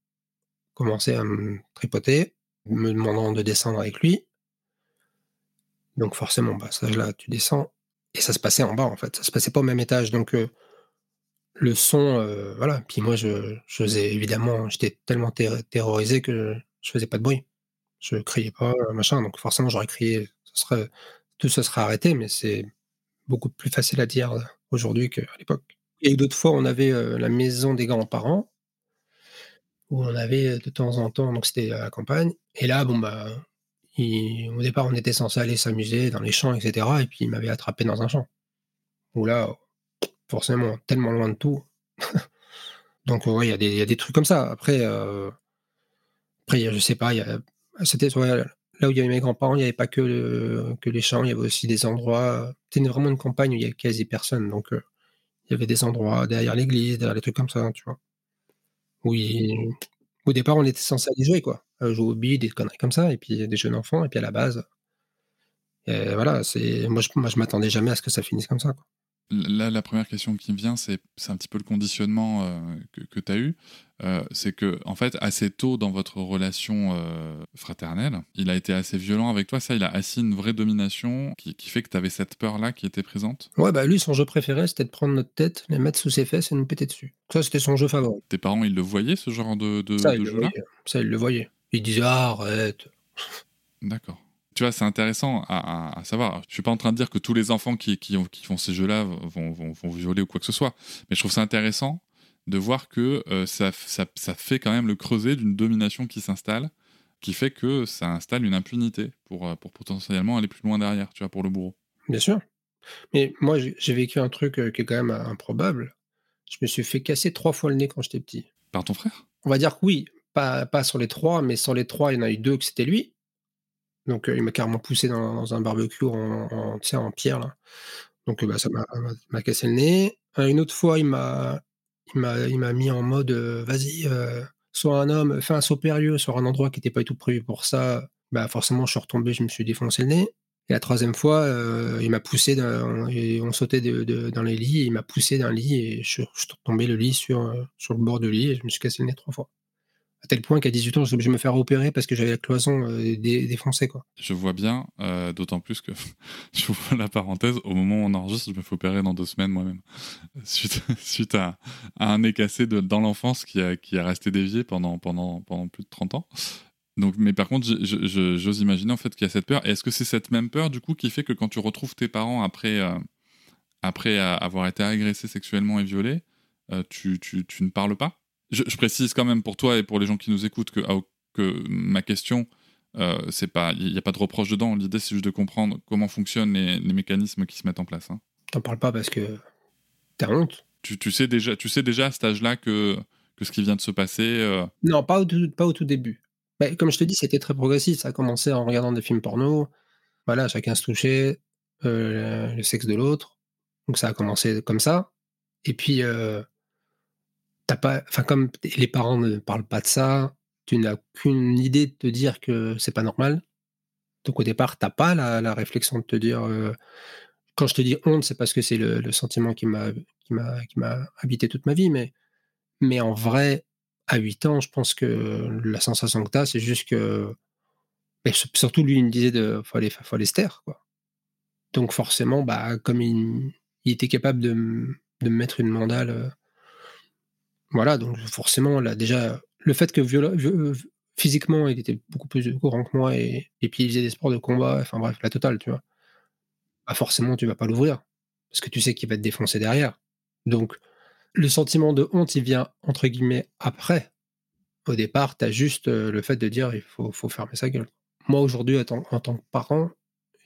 commençait à me tripoter, me demandant de descendre avec lui. Donc forcément, bah, ça là, tu descends. Et ça se passait en bas, en fait. Ça se passait pas au même étage. Donc euh, le son, voilà. Puis moi, je, je faisais évidemment, j'étais tellement terrorisé que je faisais pas de bruit je criais pas, machin. Donc forcément, j'aurais crié, serait, tout ça serait arrêté, mais c'est beaucoup plus facile à dire aujourd'hui qu'à l'époque. Et d'autres fois, on avait la maison des grands-parents, où on avait de temps en temps, donc c'était à la campagne. Et là, bon, bah, au départ, on était censé aller s'amuser dans les champs, etc. Et puis, il m'avait attrapé dans un champ. Où là, forcément, tellement loin de tout. *laughs* donc, oui, il y, a des trucs comme ça. Après, après je sais pas, c'était là où il y avait mes grands-parents, il n'y avait pas que, que les champs, il y avait aussi des endroits. C'était vraiment une campagne où il y avait quasi personne. Donc, euh, il y avait des endroits derrière l'église, derrière des trucs comme ça, tu vois. Oui. Au départ, on était censé aller jouer, quoi. jouer au billes, des conneries comme ça, et puis des jeunes enfants, et puis à la base. voilà, c'est moi je, moi, je m'attendais jamais à ce que ça finisse comme ça. Là, la première question qui me vient, c'est un petit peu le conditionnement euh, que, tu as eu. Euh, c'est que, en fait, assez tôt dans votre relation euh, fraternelle, il a été assez violent avec toi. Ça, il a assis une vraie domination qui, fait que tu avais cette peur-là qui était présente Ouais, bah lui, son jeu préféré, c'était de prendre notre tête, les mettre sous ses fesses et nous péter dessus. Ça, c'était son jeu favori. Tes parents, ils le voyaient, ce genre de, de, jeu-là? Ça, ils le voyaient. Ils disaient ah, arrête. D'accord tu vois, c'est intéressant à, savoir. Je suis pas en train de dire que tous les enfants qui, qui, font ces jeux-là vont, vont, violer ou quoi que ce soit, mais je trouve ça intéressant de voir que euh, ça, ça, ça, fait quand même le creuset d'une domination qui s'installe, qui fait que ça installe une impunité pour, euh, pour potentiellement aller plus loin derrière, tu vois, pour le bourreau. Bien sûr. Mais moi, j'ai vécu un truc euh, qui est quand même improbable. Je me suis fait casser trois fois le nez quand j'étais petit. Par ton frère? On va dire que oui, pas, pas sur les trois, mais sur les trois, il y en a eu deux que c'était lui. Donc, il m'a carrément poussé dans, un barbecue en, pierre, là. Donc, bah, ça m'a cassé le nez. une autre fois, il m'a mis en mode vas-y, sois un homme, fais un saut périlleux sur un endroit qui n'était pas du tout prévu pour ça. Bah, forcément, je suis retombé, je me suis défoncé le nez. Et la troisième fois, il m'a poussé, et on sautait dans les lits, il m'a poussé d'un lit et je, suis retombé le lit sur, sur le bord du lit et je me suis cassé le nez trois fois. À tel point qu'à 18 ans, j'ai obligé de me faire opérer parce que j'avais la cloison euh, défoncée. Quoi. Je vois bien, euh, d'autant plus que, *laughs* je vois la parenthèse, au moment où on enregistre, je me fais opérer dans deux semaines moi-même. *laughs* Suite, à, un nez cassé dans l'enfance qui a, resté dévié pendant, plus de 30 ans. Mais par contre, j'ose imaginer en fait qu'il y a cette peur. Est-ce que c'est cette même peur du coup qui fait que quand tu retrouves tes parents après, euh, avoir été agressé sexuellement et violé, tu ne parles pas? Je, précise quand même pour toi et pour les gens qui nous écoutent que, que ma question, euh, c'est pas, il n'y a pas de reproche dedans. L'idée, c'est juste de comprendre comment fonctionnent les, mécanismes qui se mettent en place. Hein. T'en parles pas parce que t'as honte. Tu, tu, sais déjà, tu sais déjà à cet âge-là que, que ce qui vient de se passer. Euh, non, pas au, tout, pas au tout début. Bah, comme je te dis, c'était très progressif. Ça a commencé en regardant des films porno. Voilà, chacun se touchait euh, le sexe de l'autre. Donc ça a commencé comme ça. Et puis, pas, enfin comme les parents ne parlent pas de ça, tu n'as qu'une idée de te dire que c'est pas normal. Donc au départ, t'as pas la, réflexion de te dire. Euh, quand je te dis honte, c'est parce que c'est le, sentiment qui m'a qui m'a qui m'a habité toute ma vie, mais mais en vrai, à 8 ans, je pense que la sensation que tu as, c'est juste que. surtout, lui, il me disait de faut aller, faut aller se taire. Donc forcément, bah, comme il, il était capable de, de me mettre une mandale euh, voilà, donc forcément, là, déjà, le fait que euh, physiquement, il était beaucoup plus grand que moi et, puis il faisait des sports de combat, enfin bref, la totale, tu vois. Bah forcément, tu vas pas l'ouvrir parce que tu sais qu'il va te défoncer derrière. Donc, le sentiment de honte, il vient entre guillemets après. Au départ, tu as juste euh, le fait de dire il faut, fermer sa gueule. Moi, aujourd'hui, en, tant que parent,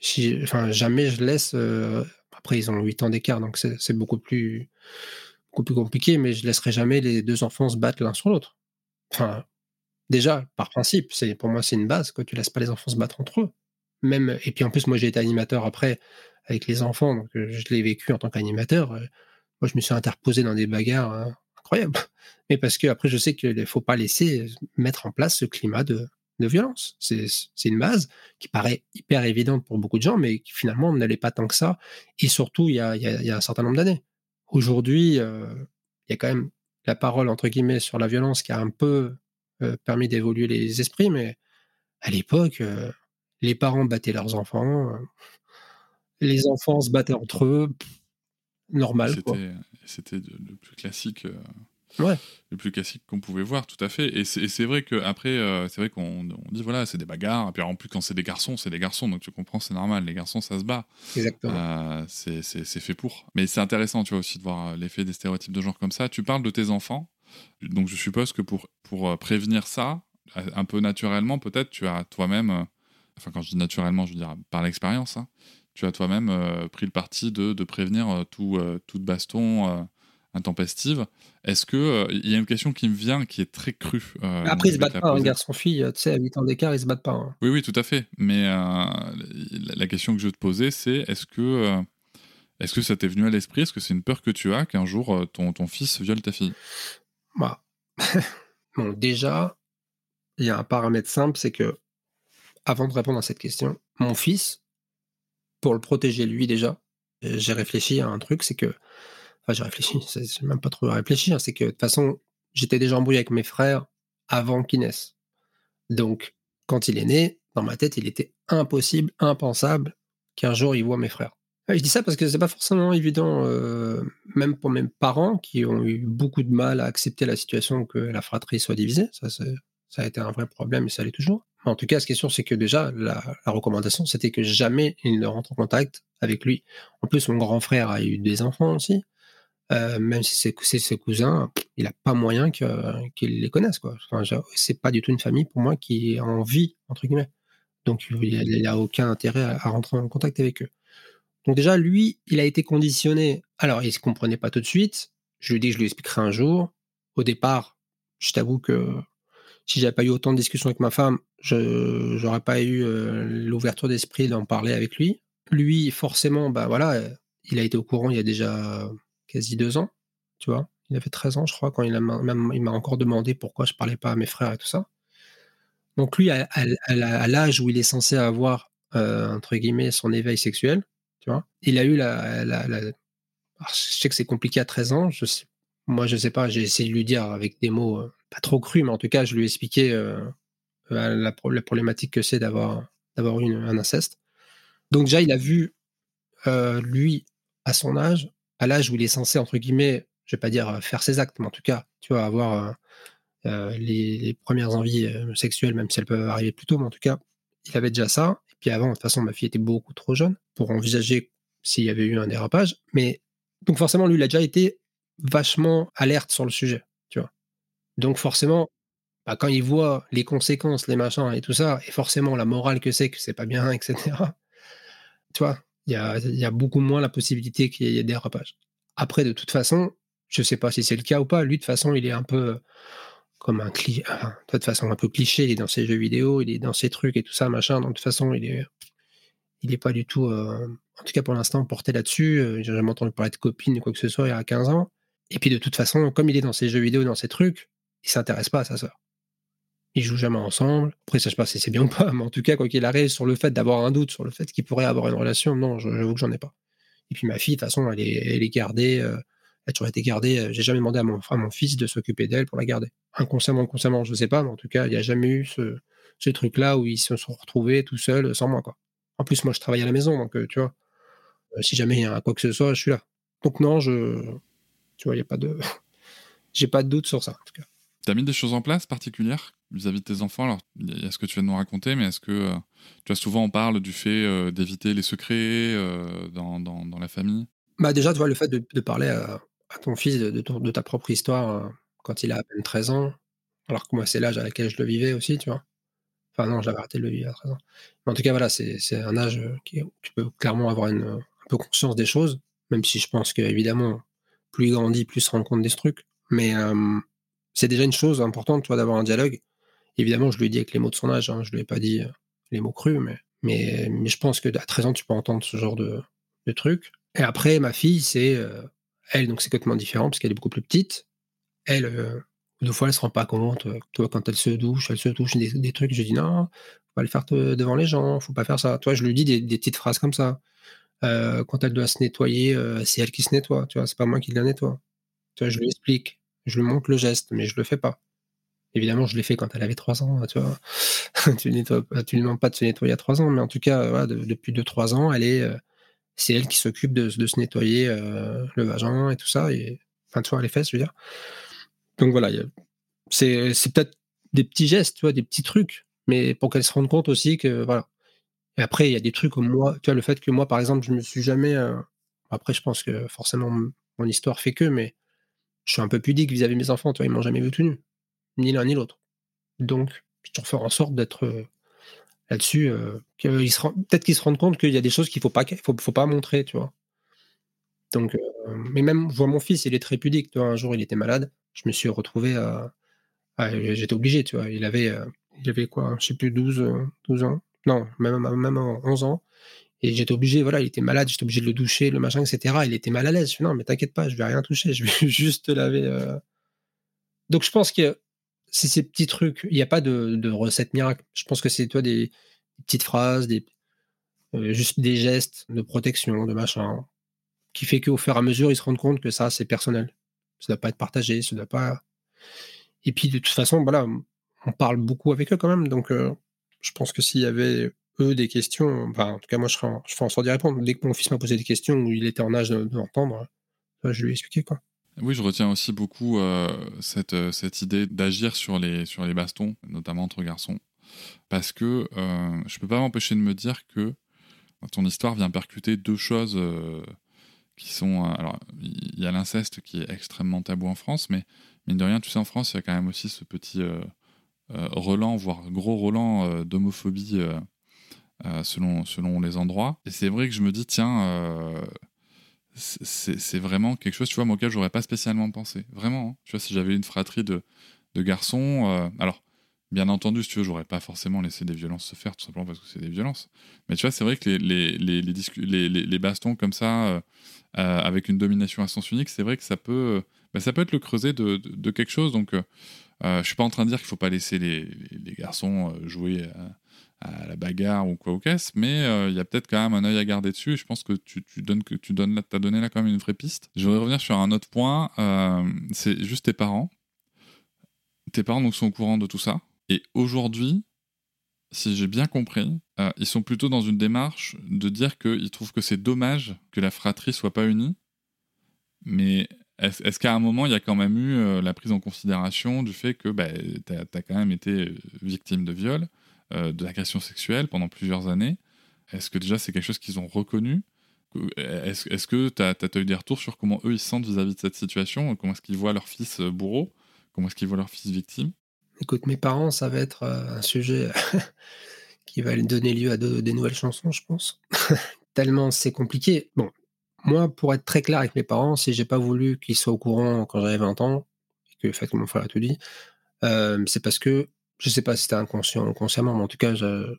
jamais je laisse. Euh, après, ils ont 8 ans d'écart, donc c'est beaucoup plus plus compliqué, mais je laisserai jamais les deux enfants se battre l'un sur l'autre. Enfin, déjà, par principe, c'est pour moi c'est une base, que Tu laisses pas les enfants se battre entre eux. Même et puis en plus moi j'ai été animateur après avec les enfants, donc euh, je l'ai vécu en tant qu'animateur. Euh, moi je me suis interposé dans des bagarres hein, incroyables, *laughs* mais parce que après je sais qu'il ne faut pas laisser mettre en place ce climat de, violence. C'est une base qui paraît hyper évidente pour beaucoup de gens, mais qui finalement n'allait pas tant que ça. Et surtout, il y a, y a un certain nombre d'années. Aujourd'hui, euh, il y a quand même la parole, entre guillemets, sur la violence qui a un peu euh, permis d'évoluer les esprits, mais à l'époque, euh, les parents battaient leurs enfants, les enfants se battaient entre eux, normal. C'était le plus classique ouais. le plus classique qu'on pouvait voir, tout à fait. Et c'est vrai qu'après, euh, c'est vrai qu'on dit voilà, c'est des bagarres. Et puis en plus, quand c'est des garçons, c'est des garçons, donc tu comprends, c'est normal. Les garçons, ça se bat. Exactement. Euh, c'est fait pour. Mais c'est intéressant, tu vois, aussi de voir euh, l'effet des stéréotypes de genre comme ça. Tu parles de tes enfants. Donc je suppose que pour, pour prévenir ça, un peu naturellement, peut-être, tu as toi-même, enfin quand je dis naturellement, je veux dire par l'expérience, hein, tu as toi-même pris le parti de, de prévenir tout, toute baston intempestive. Est-ce que euh, il y a une question qui me vient qui est très crue euh, Après, ils se battent pas, un garçon-fille, tu sais, à 8 ans d'écart, ils se battent pas. Hein. Oui, oui, tout à fait. Mais euh, la, question que je veux te poser, c'est est-ce que, est-ce que ça t'est venu à l'esprit? Est-ce que c'est une peur que tu as qu'un jour ton, ton fils viole ta fille? Bah. *laughs* bon, déjà, il y a un paramètre simple, c'est que, avant de répondre à cette question, mon fils, pour le protéger lui déjà, j'ai réfléchi à un truc, c'est que Enfin, j'ai réfléchi, c'est même pas trop réfléchir, c'est que de toute façon, j'étais déjà embrouillé avec mes frères avant qu'ils naissent. Donc, quand il est né, dans ma tête, il était impossible, impensable qu'un jour il voit mes frères. je dis ça parce que c'est pas forcément évident, euh, même pour mes parents qui ont eu beaucoup de mal à accepter la situation que la fratrie soit divisée. Ça, ça a été un vrai problème et ça l'est toujours. En tout cas, ce qui est sûr, c'est que déjà, la, la recommandation, c'était que jamais il ne rentre en contact avec lui. En plus, mon grand frère a eu des enfants aussi. Euh, même si c'est ses cousins, il n'a pas moyen qu'ils les connaissent. Quoi. Enfin, c'est pas du tout une famille pour moi qui est en vie, entre guillemets. Donc il n'a aucun intérêt à, rentrer en contact avec eux. Donc déjà, lui, il a été conditionné. Alors, il ne se comprenait pas tout de suite. Je lui que je lui expliquerai un jour. Au départ, je t'avoue que si j'avais pas eu autant de discussions avec ma femme, je n'aurais pas eu euh, l'ouverture d'esprit d'en parler avec lui. Lui, forcément, bah voilà, il a été au courant il y a déjà quasi deux ans, tu vois. Il avait 13 ans, je crois, quand il m'a encore demandé pourquoi je parlais pas à mes frères et tout ça. Donc lui, à, l'âge où il est censé avoir, euh, entre guillemets, son éveil sexuel, tu vois, il a eu la... je sais que c'est compliqué à 13 ans, je sais, moi je sais pas, j'ai essayé de lui dire avec des mots, euh, pas trop cru, mais en tout cas, je lui ai expliqué la, la, problématique que c'est d'avoir d'avoir un inceste. Donc déjà, il a vu, lui, à son âge, à l'âge où il est censé, entre guillemets, je vais pas dire faire ses actes, mais en tout cas, tu vois, avoir les, premières envies sexuelles, même si elles peuvent arriver plus tôt, mais en tout cas, il avait déjà ça. Et puis avant, de toute façon, ma fille était beaucoup trop jeune pour envisager s'il y avait eu un dérapage. Mais donc forcément, lui, il a déjà été vachement alerte sur le sujet, tu vois. Donc forcément, bah, quand il voit les conséquences, les machins et tout ça, et forcément la morale que c'est que c'est pas bien, etc. Tu vois, il y a, beaucoup moins la possibilité qu'il y ait des dérapages. Après, de toute façon, je sais pas si c'est le cas ou pas. Lui, de toute façon, il est un peu comme un cliché, de toute façon un peu cliché. Il est dans ses jeux vidéo, il est dans ses trucs et tout ça, machin. Donc de toute façon, il est, il est pas du tout, euh, en tout cas pour l'instant, porté là-dessus. Euh, j'ai jamais entendu parler de copine ou quoi que ce soit il y a 15 ans. Et puis de toute façon, comme il est dans ses jeux vidéo, dans ses trucs, il s'intéresse pas à sa sœur. Ils jouent jamais ensemble. Après, ça, je sais pas si c'est bien ou pas, *laughs* mais en tout cas, quoi qu'il arrive, sur le fait d'avoir un doute, sur le fait qu'il pourrait avoir une relation, non, j'avoue que j'en ai pas. Et puis ma fille, de toute façon, elle est, elle gardée, euh, elle a toujours été gardée. Euh, j'ai jamais demandé à mon, fils de s'occuper d'elle pour la garder. Inconsciemment, inconsciemment, je sais pas, mais en tout cas, il n'y a jamais eu ce, truc-là où ils se sont retrouvés tout seuls sans moi, quoi. En plus, moi, je travaille à la maison, donc euh, tu vois, si jamais il y a quoi que ce soit, je suis là. Donc non, je, tu vois, il y a pas de, *laughs* j'ai pas de doute sur ça, en tout cas. Tu as mis des choses en place particulières vis-à-vis de tes enfants? Alors, il y a ce que tu viens de nous raconter, mais est-ce que, euh, tu vois, souvent on parle du fait euh, d'éviter les secrets euh, dans, dans, la famille? Bah déjà, tu vois, le fait de, parler à, ton fils de, ta propre histoire quand il a à peine 13 ans, alors que moi, c'est l'âge à laquelle je le vivais aussi, tu vois. Enfin non, j'avais arrêté de le vivre à 13 ans. En tout cas, voilà, c'est un âge qui, où tu peux clairement avoir une, un peu conscience des choses, même si je pense que, évidemment, plus il grandit, plus il se rend compte des trucs. Mais c'est déjà une chose importante, tu vois, d'avoir un dialogue. Évidemment, je lui ai dit avec les mots de son âge, hein, je lui ai pas dit euh, les mots crus, mais, mais, je pense que à 13 ans, tu peux entendre ce genre de, de trucs. Et après, ma fille, c'est euh, elle, donc c'est complètement différent parce qu'elle est beaucoup plus petite. Elle, euh, deux fois, elle se rend pas compte. Toi, quand elle se douche, elle se touche des, trucs. Je dis non, faut pas le faire devant les gens, faut pas faire ça. Toi, je lui dis des, des petites phrases comme ça. quand elle doit se nettoyer, c'est elle qui se nettoie. Tu vois, c'est pas moi qui la nettoie. Tu vois, je lui explique, je lui montre le geste, mais je le fais pas. Évidemment, je l'ai fait quand elle avait 3 ans, tu vois. *laughs* tu ne lui demandes pas de se nettoyer à 3 ans, mais en tout cas, voilà, depuis 2-3 ans, elle est, euh, c'est elle qui s'occupe de, se nettoyer euh, le vagin et tout ça, et, enfin, tu vois, les fesses, je veux dire. Donc voilà, c'est, c'est peut-être des petits gestes, tu vois, des petits trucs, mais pour qu'elle se rende compte aussi que, voilà. Et après, il y a des trucs comme moi, tu vois, le fait que moi, par exemple, je me suis jamais. Euh, après, je pense que forcément, mon histoire fait que, mais je suis un peu pudique vis-à-vis de mes enfants, tu vois, ils m'ont jamais vu tout nu ni l'un ni l'autre. Donc, je dois faire en sorte d'être euh, là-dessus. Euh, peut-être qu'ils se rendent compte qu'il y a des choses qu'il faut pas, faut, faut pas montrer. Donc, euh, mais même, je vois mon fils, il est très pudique. Un jour, il était malade. Je me suis retrouvé à. J'étais obligé. Il avait, il avait quoi Je sais plus, 12, 12 ans. Non, même, même 11 ans. Et j'étais obligé, voilà, il était malade, j'étais obligé de le doucher, le machin, etc. Il était mal à l'aise. Je non, mais t'inquiète pas, je vais rien toucher, je vais *laughs* juste te laver. Donc je pense que c'est ces petits trucs. Il n'y a pas de, de, recette miracle. Je pense que c'est toi des, petites phrases, des, euh, juste des gestes de protection, de machin, qui fait qu'au fur et à mesure, ils se rendent compte que ça, c'est personnel. Ça ne doit pas être partagé, ça ne doit pas. Et puis de toute façon, voilà, on parle beaucoup avec eux quand même. Donc euh, je pense que s'il y avait eux des questions, enfin, en tout cas moi je, fais en sorte d'y répondre. Dès que mon fils m'a posé des questions où il était en âge d'entendre, je lui ai expliqué quoi. Oui, je retiens aussi beaucoup euh, cette, euh, cette, idée d'agir sur les, sur les bastons, notamment entre garçons. Parce que euh, je ne peux pas m'empêcher de me dire que ton histoire vient percuter deux choses qui sont. alors, il y a l'inceste qui est extrêmement tabou en France, mais mine de rien, tu sais, en France, il y a quand même aussi ce petit relan, voire gros relan d'homophobie selon, selon les endroits. Et c'est vrai que je me dis, tiens c'est vraiment quelque chose, tu vois, auquel j'aurais pas spécialement pensé. Vraiment. Hein. Tu vois, si j'avais une fratrie de, de garçons, euh, alors, bien entendu, si tu veux, j'aurais pas forcément laissé des violences se faire, tout simplement parce que c'est des violences. Mais tu vois, c'est vrai que les, les, les, les, bastons comme ça, euh, euh, avec une domination à sens unique, c'est vrai que ça peut, bah, ça peut être le creuset de, de, quelque chose. Donc, je suis pas en train de dire qu'il faut pas laisser les, garçons jouer la bagarre ou quoi ou qu'est-ce, mais euh, il y a peut-être quand même un œil à garder dessus. Et je pense que tu, donnes que tu donnes as donné là quand même une vraie piste. Je voudrais revenir sur un autre point. Euh, c'est juste tes parents. tes parents donc, sont au courant de tout ça. Et aujourd'hui, si j'ai bien compris, euh, ils sont plutôt dans une démarche de dire qu'ils trouvent que c'est dommage que la fratrie soit pas unie. Mais est-ce qu'à un moment, il y a quand même eu la prise en considération du fait que bah, tu as, quand même été victime de viol, euh, d'agression sexuelle pendant plusieurs années. Est-ce que déjà c'est quelque chose qu'ils ont reconnu? Est-ce que tu as, eu des retours sur comment eux ils se sentent vis-à-vis de cette situation? Comment est-ce qu'ils voient leur fils bourreau? Comment est-ce qu'ils voient leur fils victime? Écoute, mes parents, ça va être un sujet *laughs* qui va donner lieu à des nouvelles chansons, je pense. *laughs* Tellement c'est compliqué. Bon, moi, pour être très clair avec mes parents, si j'ai pas voulu qu'ils soient au courant quand j'avais 20 ans, et que fait mon frère a tout dit, c'est parce que je sais pas si c'était inconscient ou consciemment, mais en tout cas, je,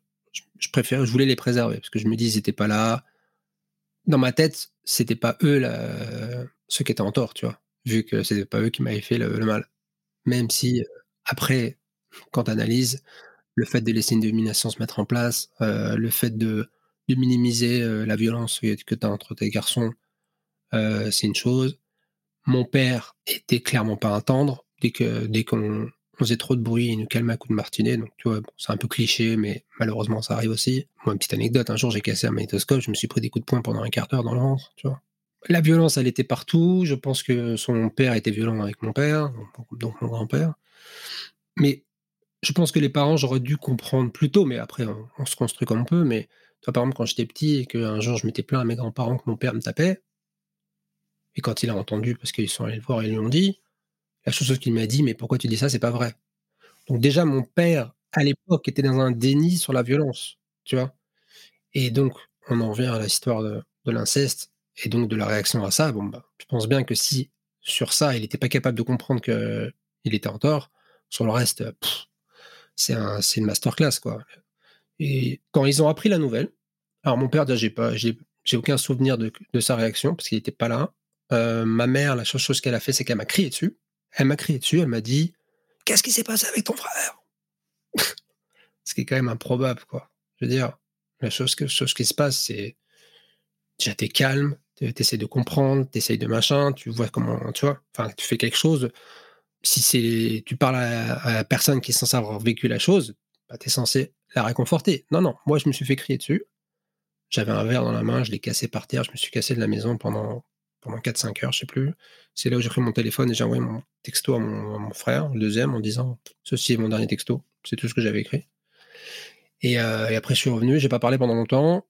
préfère, je voulais les préserver parce que je me dis, ils étaient pas là. Dans ma tête, c'était pas eux ceux qui étaient en tort, tu vois, vu que c'était pas eux qui m'avaient fait le, mal. Même si après, quand tu analyses, le fait de laisser une domination se mettre en place, euh, le fait de, minimiser euh, la violence que tu as entre tes garçons, euh, c'est une chose. Mon père était clairement pas un tendre. Dès que dès qu'on faisait trop de bruit, il nous calmait un coup de martinet. Donc, tu vois, c'est un peu cliché, mais malheureusement, ça arrive aussi. Moi, une petite anecdote, un jour, j'ai cassé un magnétoscope, je me suis pris des coups de poing pendant un quart d'heure dans le ventre, tu vois. La violence, elle était partout. Je pense que son père était violent avec mon père, donc mon grand-père. Mais je pense que les parents, j'aurais dû comprendre plus tôt, mais après, on, se construit comme on peut. Mais toi, par exemple, quand j'étais petit et qu'un jour je m'étais plaint à mes grands-parents que mon père me tapait, et quand il a entendu, parce qu'ils sont allés le voir ils lui ont dit, la chose qu'il m'a dit, mais pourquoi tu dis ça, c'est pas vrai. Donc déjà, mon père, à l'époque, était dans un déni sur la violence, tu vois. Et donc, on en revient à l'histoire de, de l'inceste et donc de la réaction à ça. Bon, bah, je pense bien que si sur ça, il n'était pas capable de comprendre qu'il était en tort, sur le reste, c'est un, une masterclass, quoi. Et quand ils ont appris la nouvelle, alors mon père, j'ai pas, j'ai, aucun souvenir de, sa réaction parce qu'il n'était pas là. Euh, ma mère, la seule chose qu'elle a fait, c'est qu'elle m'a crié dessus. Elle m'a crié dessus, elle m'a dit Qu'est-ce qui s'est passé avec ton frère? Ce qui est quand même improbable, quoi. Je veux dire, la chose, que, chose qui se passe, c'est déjà t'es calme, t'essaies de comprendre, t'essayes de machin, tu vois comment, tu vois, enfin, tu fais quelque chose si c'est tu parles à, la personne qui est censée avoir vécu la chose, bah, tu es censé la réconforter. Non, non, moi je me suis fait crier dessus. J'avais un verre dans la main, je l'ai cassé par terre, je me suis cassé de la maison pendant, pendant 4-5 heures, je sais plus. C'est là où j'ai pris mon téléphone et j'ai envoyé mon texto à mon, frère, le deuxième, en disant Ceci est mon dernier texto. C'est tout ce que j'avais écrit. Et, euh, après, je suis revenu, j'ai pas parlé pendant longtemps.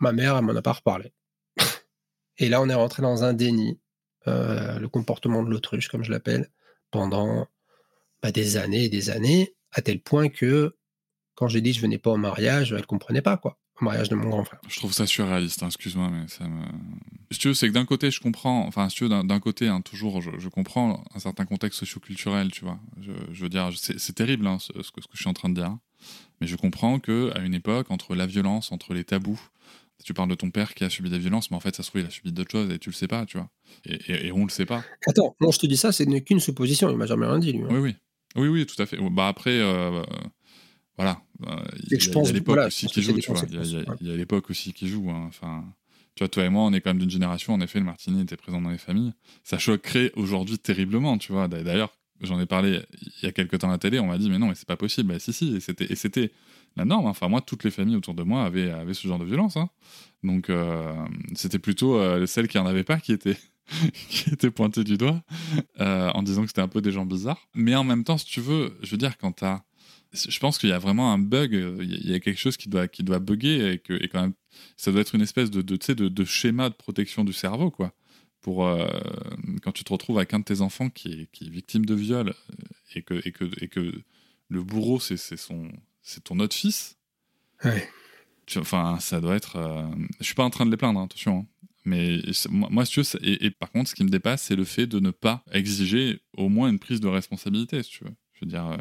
Ma mère, elle m'en a pas reparlé. *laughs* et là, on est rentré dans un déni euh, le comportement de l'autruche, comme je l'appelle, pendant bah, des années et des années, à tel point que quand j'ai dit que je venais pas au mariage, elle comprenait pas, quoi. Au mariage de mon grand frère. Je trouve ça surréaliste, hein, excuse-moi, mais ça me. Si tu veux, c'est que d'un côté, je comprends, enfin, si tu veux, d'un côté, hein, toujours, je, comprends un certain contexte socioculturel, tu vois. Je, veux dire, c'est terrible hein, ce, ce, que je suis en train de dire. Mais je comprends qu'à une époque, entre la violence, entre les tabous, tu parles de ton père qui a subi des violences, mais en fait, ça se trouve, il a subi d'autres choses et tu le sais pas, tu vois. Et, et, on le sait pas. Attends, non, je te dis ça, c'est qu'une supposition, il m'a jamais rien dit, lui. Oui, oui. Oui, oui, tout à fait. Bah après, euh, voilà. Il y, a l'époque aussi qui joue, tu vois. Il y a, l'époque aussi qui joue. Enfin, tu vois, toi et moi, on est quand même d'une génération, en effet, le Martini était présent dans les familles. Ça choquerait aujourd'hui terriblement, tu vois. D'ailleurs, j'en ai parlé il y a quelques temps à la télé, on m'a dit, mais non, mais c'est pas possible. Bah, si, si, et c'était la norme. Hein. Enfin, moi, toutes les familles autour de moi avaient, avaient ce genre de violence. Hein. Donc, euh, c'était plutôt euh, celles qui n'en avaient pas qui étaient, *laughs* qui étaient pointées du doigt euh, en disant que c'était un peu des gens bizarres. Mais en même temps, si tu veux, je veux dire, quand tu as. Je pense qu'il y a vraiment un bug, il y a quelque chose qui doit, qui doit bugger et que et quand même, ça doit être une espèce de, de, de, de schéma de protection du cerveau, quoi. Pour, quand tu te retrouves avec un de tes enfants qui est, qui est victime de viol et que, et que, et que le bourreau, c'est son, c'est ton autre fils. Ouais. Enfin, ça doit être. Euh, je suis pas en train de les plaindre, hein, attention. Hein. Mais moi, si tu veux, et, par contre, ce qui me dépasse, c'est le fait de ne pas exiger au moins une prise de responsabilité, si tu veux. Veux dire, euh,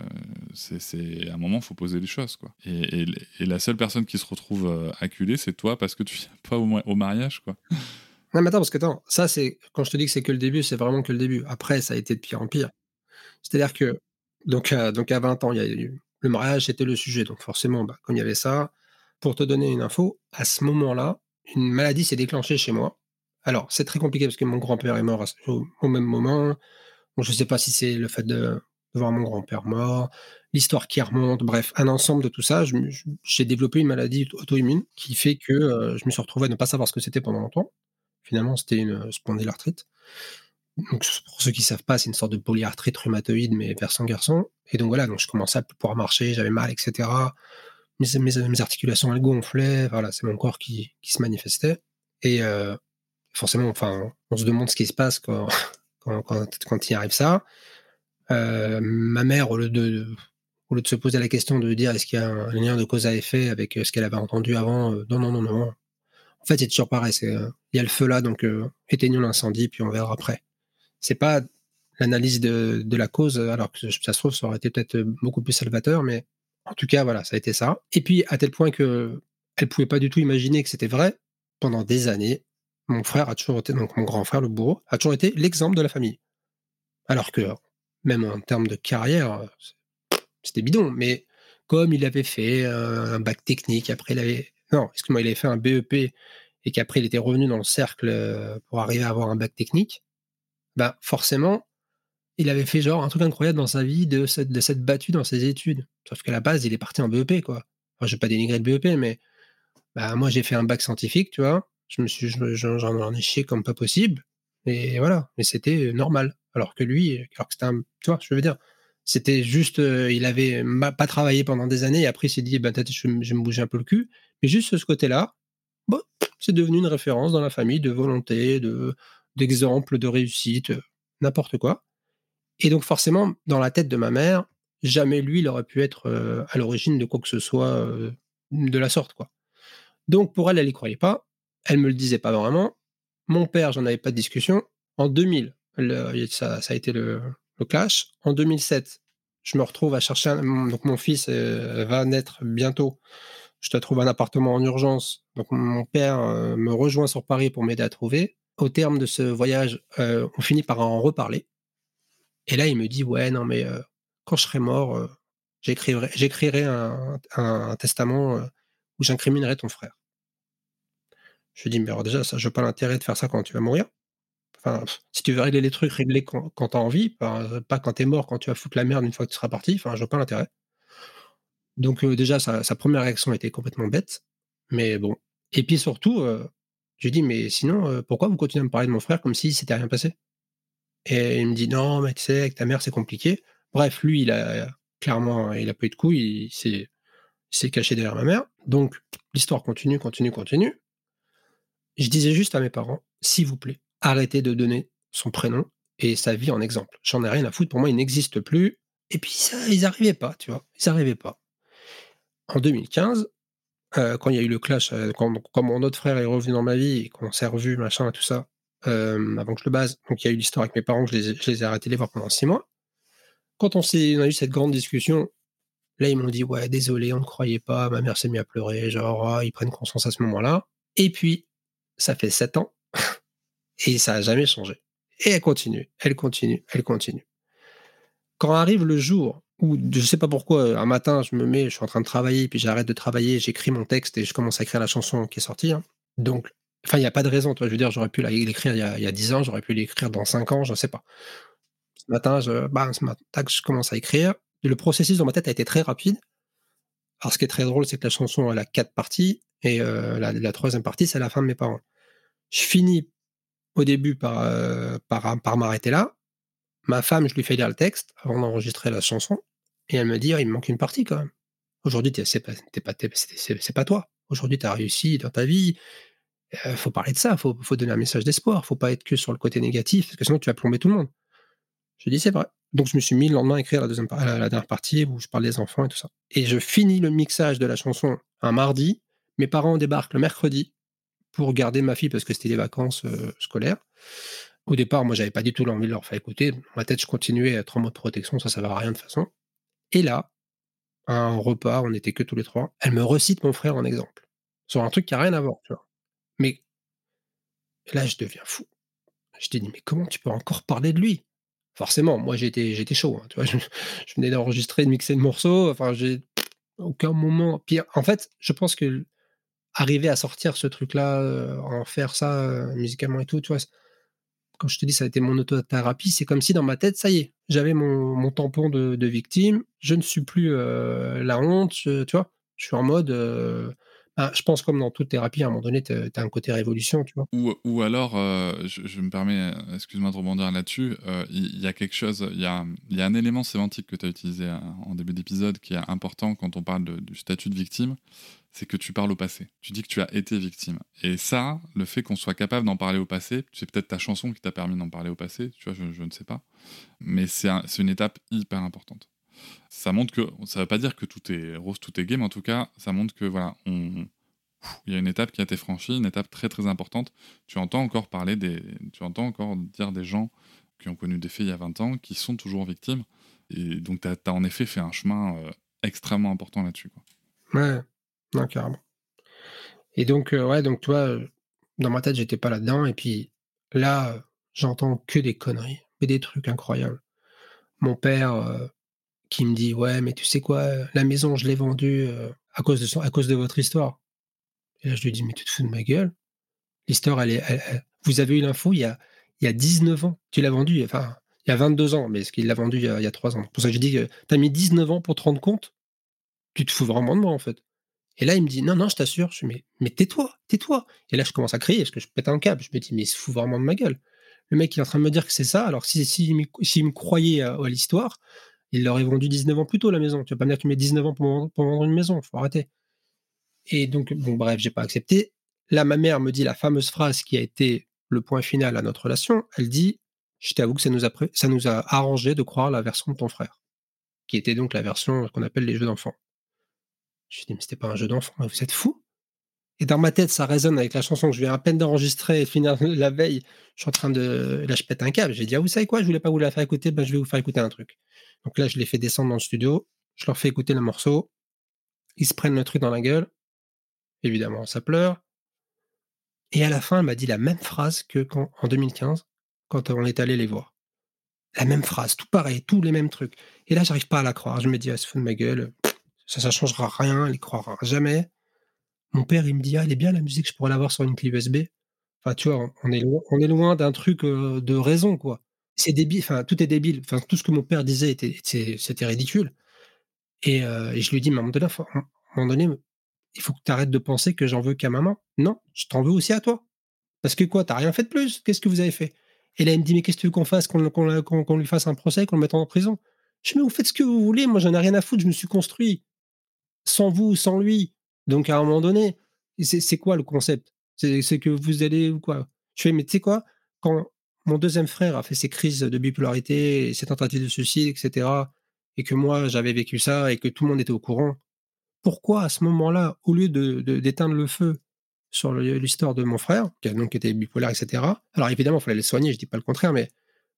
c'est à un moment, il faut poser les choses, quoi. Et, la seule personne qui se retrouve euh, acculée, c'est toi parce que tu viens pas au, au mariage, quoi. Non, mais attends, parce que attends, ça, c'est quand je te dis que c'est que le début, c'est vraiment que le début. Après, ça a été de pire en pire. C'est-à-dire que, donc, donc à 20 ans, il y a eu le mariage, c'était le sujet. Donc forcément, bah, comme il y avait ça, pour te donner une info, à ce moment-là, une maladie s'est déclenchée chez moi. Alors, c'est très compliqué parce que mon grand-père est mort au, même moment. je ne sais pas si c'est le fait de de voir mon grand-père mort, l'histoire qui remonte, bref, un ensemble de tout ça. J'ai développé une maladie auto-immune qui fait que euh, je me suis retrouvé à ne pas savoir ce que c'était pendant longtemps. Finalement, c'était une spondylarthrite. Donc, pour ceux qui ne savent pas, c'est une sorte de polyarthrite rhumatoïde, mais version garçon. Et donc voilà, donc je commençais à pouvoir marcher, j'avais mal, etc. Mes, articulations, elles gonflaient. Voilà, c'est mon corps qui, qui, se manifestait. Et euh, forcément, enfin, on se demande ce qui se passe quand, *laughs* quand, quand, il arrive ça. Euh, ma mère, au lieu, de, se poser la question de dire est-ce qu'il y a un lien de cause à effet avec euh, ce qu'elle avait entendu avant, non, non, non, non. En fait, c'est toujours pareil. Il y a le feu là, donc éteignons l'incendie, puis on verra après c'est pas l'analyse de, la cause, alors que ça se trouve, ça aurait été peut-être beaucoup plus salvateur, mais en tout cas, voilà, ça a été ça. Et puis, à tel point que elle pouvait pas du tout imaginer que c'était vrai, pendant des années, mon frère a toujours été, donc mon grand frère, le bourreau, a toujours été l'exemple de la famille. Alors que, même en termes de carrière, c'était bidon, mais comme il avait fait un bac technique, après il avait, non, excuse-moi, il avait fait un BEP et qu'après il était revenu dans le cercle euh, pour arriver à avoir un bac technique, bah forcément, il avait fait genre un truc incroyable dans sa vie de s'être, de battu dans ses études. Sauf qu'à la base, il est parti en BEP, quoi. Enfin, je vais pas dénigrer le BEP, mais bah, moi, j'ai fait un bac scientifique, tu vois. Je me suis, j'en ai chié comme pas possible. Et voilà. Mais c'était normal. Alors que lui, alors que c'était un, tu vois, je veux dire, c'était juste, il avait pas travaillé pendant des années et après il s'est dit, bah, peut-être je, vais me bouger un peu le cul. Mais juste ce côté-là, bon, c'est devenu une référence dans la famille de volonté, de, d'exemples de réussite, n'importe quoi. Et donc forcément, dans la tête de ma mère, jamais lui, il aurait pu être à l'origine de quoi que ce soit de la sorte. quoi. Donc pour elle, elle n'y croyait pas. Elle me le disait pas vraiment. Mon père, j'en avais pas de discussion. En 2000, ça, a été le, clash. En 2007, je me retrouve à chercher. donc mon fils va naître bientôt. Je te trouve un appartement en urgence. Donc mon père me rejoint sur Paris pour m'aider à trouver au terme de ce voyage, euh, on finit par en reparler. Et là, il me dit, ouais, non, mais euh, quand je serai mort, euh, j'écrirai un, testament où j'incriminerai ton frère. Je lui dis, mais déjà, ça, je n'ai pas l'intérêt de faire ça quand tu vas mourir. Enfin, si tu veux régler les trucs, régler quand, tu as envie, pas, quand tu es mort, quand tu vas foutre la merde une fois que tu seras parti. Enfin, je n'ai pas l'intérêt. Donc, déjà, sa, première réaction était complètement bête. Mais bon. Et puis surtout, je lui dis, mais sinon, euh, pourquoi vous continuez à me parler de mon frère comme si c'était rien passé? Et il me dit, non, mais tu sais, avec ta mère, c'est compliqué. Bref, lui, il a clairement, il a pas eu de couilles, il s'est caché derrière ma mère. Donc, l'histoire continue, continue, continue. Je disais juste à mes parents, s'il vous plaît, arrêtez de donner son prénom et sa vie en exemple. J'en ai rien à foutre, pour moi, il n'existe plus. Et puis, ça, ils n'arrivaient pas, tu vois, ils n'arrivaient pas. En 2015, euh, quand il y a eu le clash, euh, quand, mon autre frère est revenu dans ma vie qu'on s'est revu, machin, tout ça, euh, avant que je le base, donc il y a eu l'histoire avec mes parents, je les, ai, arrêtés de les voir pendant six mois. Quand on, a eu cette grande discussion, là, ils m'ont dit, ouais, désolé, on ne croyait pas, ma mère s'est mise à pleurer, genre, ah, ils prennent conscience à ce moment-là. Et puis, ça fait sept ans, *laughs* et ça n'a jamais changé. Et elle continue, elle continue, elle continue. Quand arrive le jour ou je sais pas pourquoi, un matin, je me mets, je suis en train de travailler, puis j'arrête de travailler, j'écris mon texte et je commence à écrire la chanson qui est sortie. Hein. Donc, enfin, il n'y a pas de raison. Toi, je veux dire, j'aurais pu l'écrire il y a, il 10 ans, j'aurais pu l'écrire dans 5 ans, je ne sais pas. Ce matin, je, bah, ce matin, je commence à écrire. Le processus dans ma tête a été très rapide. Alors, ce qui est très drôle, c'est que la chanson, elle a quatre parties, et euh, la, troisième partie, c'est la fin de mes parents. Je finis au début par, euh, par, par m'arrêter là. Ma femme, je lui fais lire le texte avant d'enregistrer la chanson. Et elle me dit, il me manque une partie quand même. Aujourd'hui, c'est pas, toi. Aujourd'hui, tu as réussi dans ta vie. Il faut parler de ça, il faut, faut, donner un message d'espoir. faut pas être que sur le côté négatif, parce que sinon tu vas plomber tout le monde. Je dis, c'est vrai. Donc je me suis mis le lendemain à écrire la, deuxième, la, dernière partie où je parle des enfants et tout ça. Et je finis le mixage de la chanson un mardi. Mes parents débarquent le mercredi pour garder ma fille parce que c'était des vacances scolaires. Au départ, moi, j'avais pas du tout l'envie de leur faire écouter. Ma tête, je continuais à être en mode protection, ça, ça va à rien de toute façon. Et là, un repas, on n'était que tous les trois, elle me recite mon frère en exemple. Sur un truc qui n'a rien à voir, tu vois. Mais là, je deviens fou. Je te dis, mais comment tu peux encore parler de lui? Forcément, moi, j'étais, j'étais chaud. Hein, tu vois, *laughs* je, venais d'enregistrer, de mixer le morceau. Enfin, j'ai aucun moment. Puis, en fait, je pense que arriver à sortir ce truc-là, euh, en faire ça euh, musicalement et tout, tu vois, quand je te dis ça a été mon autothérapie, c'est comme si dans ma tête, ça y est, j'avais mon, tampon de, victime, je ne suis plus euh, la honte, tu vois, je suis en mode, bah, je pense comme dans toute thérapie, à un moment donné, tu as un côté révolution, tu vois. Ou, ou alors, euh, je, me permets, excuse-moi de rebondir là-dessus, euh, il y, a quelque chose, il y a, y a un élément sémantique que tu as utilisé euh, en début d'épisode qui est important quand on parle du statut de victime, c'est que tu parles au passé. Tu dis que tu as été victime. Et ça, le fait qu'on soit capable d'en parler au passé, c'est peut-être ta chanson qui t'a permis d'en parler au passé, tu vois, je, je ne sais pas. Mais c'est un- c'est une étape hyper importante. Ça montre que, ça veut pas dire que tout est rose, tout est mais en tout cas, ça montre que voilà, on, il y a une étape qui a été franchie, une étape très très importante. Tu entends encore parler des, tu entends encore dire des gens qui ont connu des faits il y a 20 ans, qui sont toujours victimes. Et donc tu as, en effet fait un chemin euh, extrêmement important là-dessus. Ouais, non, carrément. Et donc, euh, ouais, donc toi, euh, dans ma tête, j'étais pas là-dedans. Et puis là, j'entends que des conneries, mais des trucs incroyables. Mon père qui me dit Ouais, mais tu sais quoi, euh, la maison, je l'ai vendue euh, à, cause de son- à cause de votre histoire. Et là, je lui dis Mais tu te fous de ma gueule L'histoire, elle est. Vous avez eu l'info il y a, il y a 19 ans. Tu l'as vendue, enfin, il y a 22 ans, mais ce qu'il l'a vendu il y a, il y a 3 ans. Pour ça que je dis que tu as mis 19 ans pour te rendre compte. Tu te fous vraiment de moi, en fait. Et là, il me dit non, non, je t'assure. Je suis mais, mais tais-toi, tais-toi. Et là, je commence à crier parce que je pète un câble. Je me dis mais il se fout vraiment de ma gueule. Le mec, il est en train de me dire que c'est ça. Alors, s'il si, s'il m'y- s'il me croyait à l'histoire, il l'aurait vendu 19 ans plus tôt, la maison. Tu vas pas me dire que tu mets 19 ans pour, vendre- une maison. Faut arrêter. Et donc, bon, bref, j'ai pas accepté. Là, ma mère me dit la fameuse phrase qui a été le point final à notre relation. Elle dit Je t'avoue que ça nous, a, arrangé de croire la version de ton frère, qui était donc la version qu'on appelle les jeux d'enfants. Je dis, mais c'était pas un jeu d'enfant, vous êtes fou Et dans ma tête, ça résonne avec la chanson que je viens à peine d'enregistrer et *laughs* la veille. Je suis en train de. Là, je pète un câble. J'ai dit, ah, vous savez quoi, je voulais pas vous la faire écouter, ben, je vais vous faire écouter un truc. Donc là, je les fais descendre dans le studio, je leur fais écouter le morceau. Ils se prennent le truc dans la gueule. Évidemment, ça pleure. Et à la fin, elle m'a dit la même phrase que en 2015, quand on est allé les voir. La même phrase, tout pareil, tous les mêmes trucs. Et là, j'arrive pas à la croire. Je me dis, ah, se fout de ma gueule. Ça, ça changera rien, elle y croira jamais. Mon père, il me dit, ah, elle est bien la musique, je pourrais l'avoir sur une clé USB. Enfin, tu vois, on- on est loin, on est loin d'un truc euh, de raison, quoi. C'est débile, enfin, tout est débile. Enfin, tout ce que mon père disait était, était- c'était ridicule. Et, euh, et je lui dis, mais à un moment donné, un moment donné, il faut que tu arrêtes de penser que j'en veux qu'à maman. Non, je t'en veux aussi à toi. Parce que quoi, t'as rien fait de plus? Qu'est-ce que vous avez fait? Et là, il me dit, mais qu'est-ce que tu veux qu'on fasse? Qu'on lui fasse un procès, qu'on le mette en prison? Je dis, mais vous faites ce que vous voulez, moi j'en ai rien à foutre, je me suis construit. Sans vous, sans lui. Donc à un moment donné, c'est quoi le concept? C'est c'est que vous allez ou quoi? Je fais, mais tu sais quoi? Quand mon deuxième frère a fait ses crises de bipolarité, ses tentatives de suicide, etc., et que moi j'avais vécu ça, et que tout le monde était au courant, pourquoi à ce moment-là, au lieu de- de- d'éteindre le feu sur l'histoire de mon frère, qui a donc été bipolaire, etc., alors évidemment, il fallait le soigner, je dis pas le contraire, mais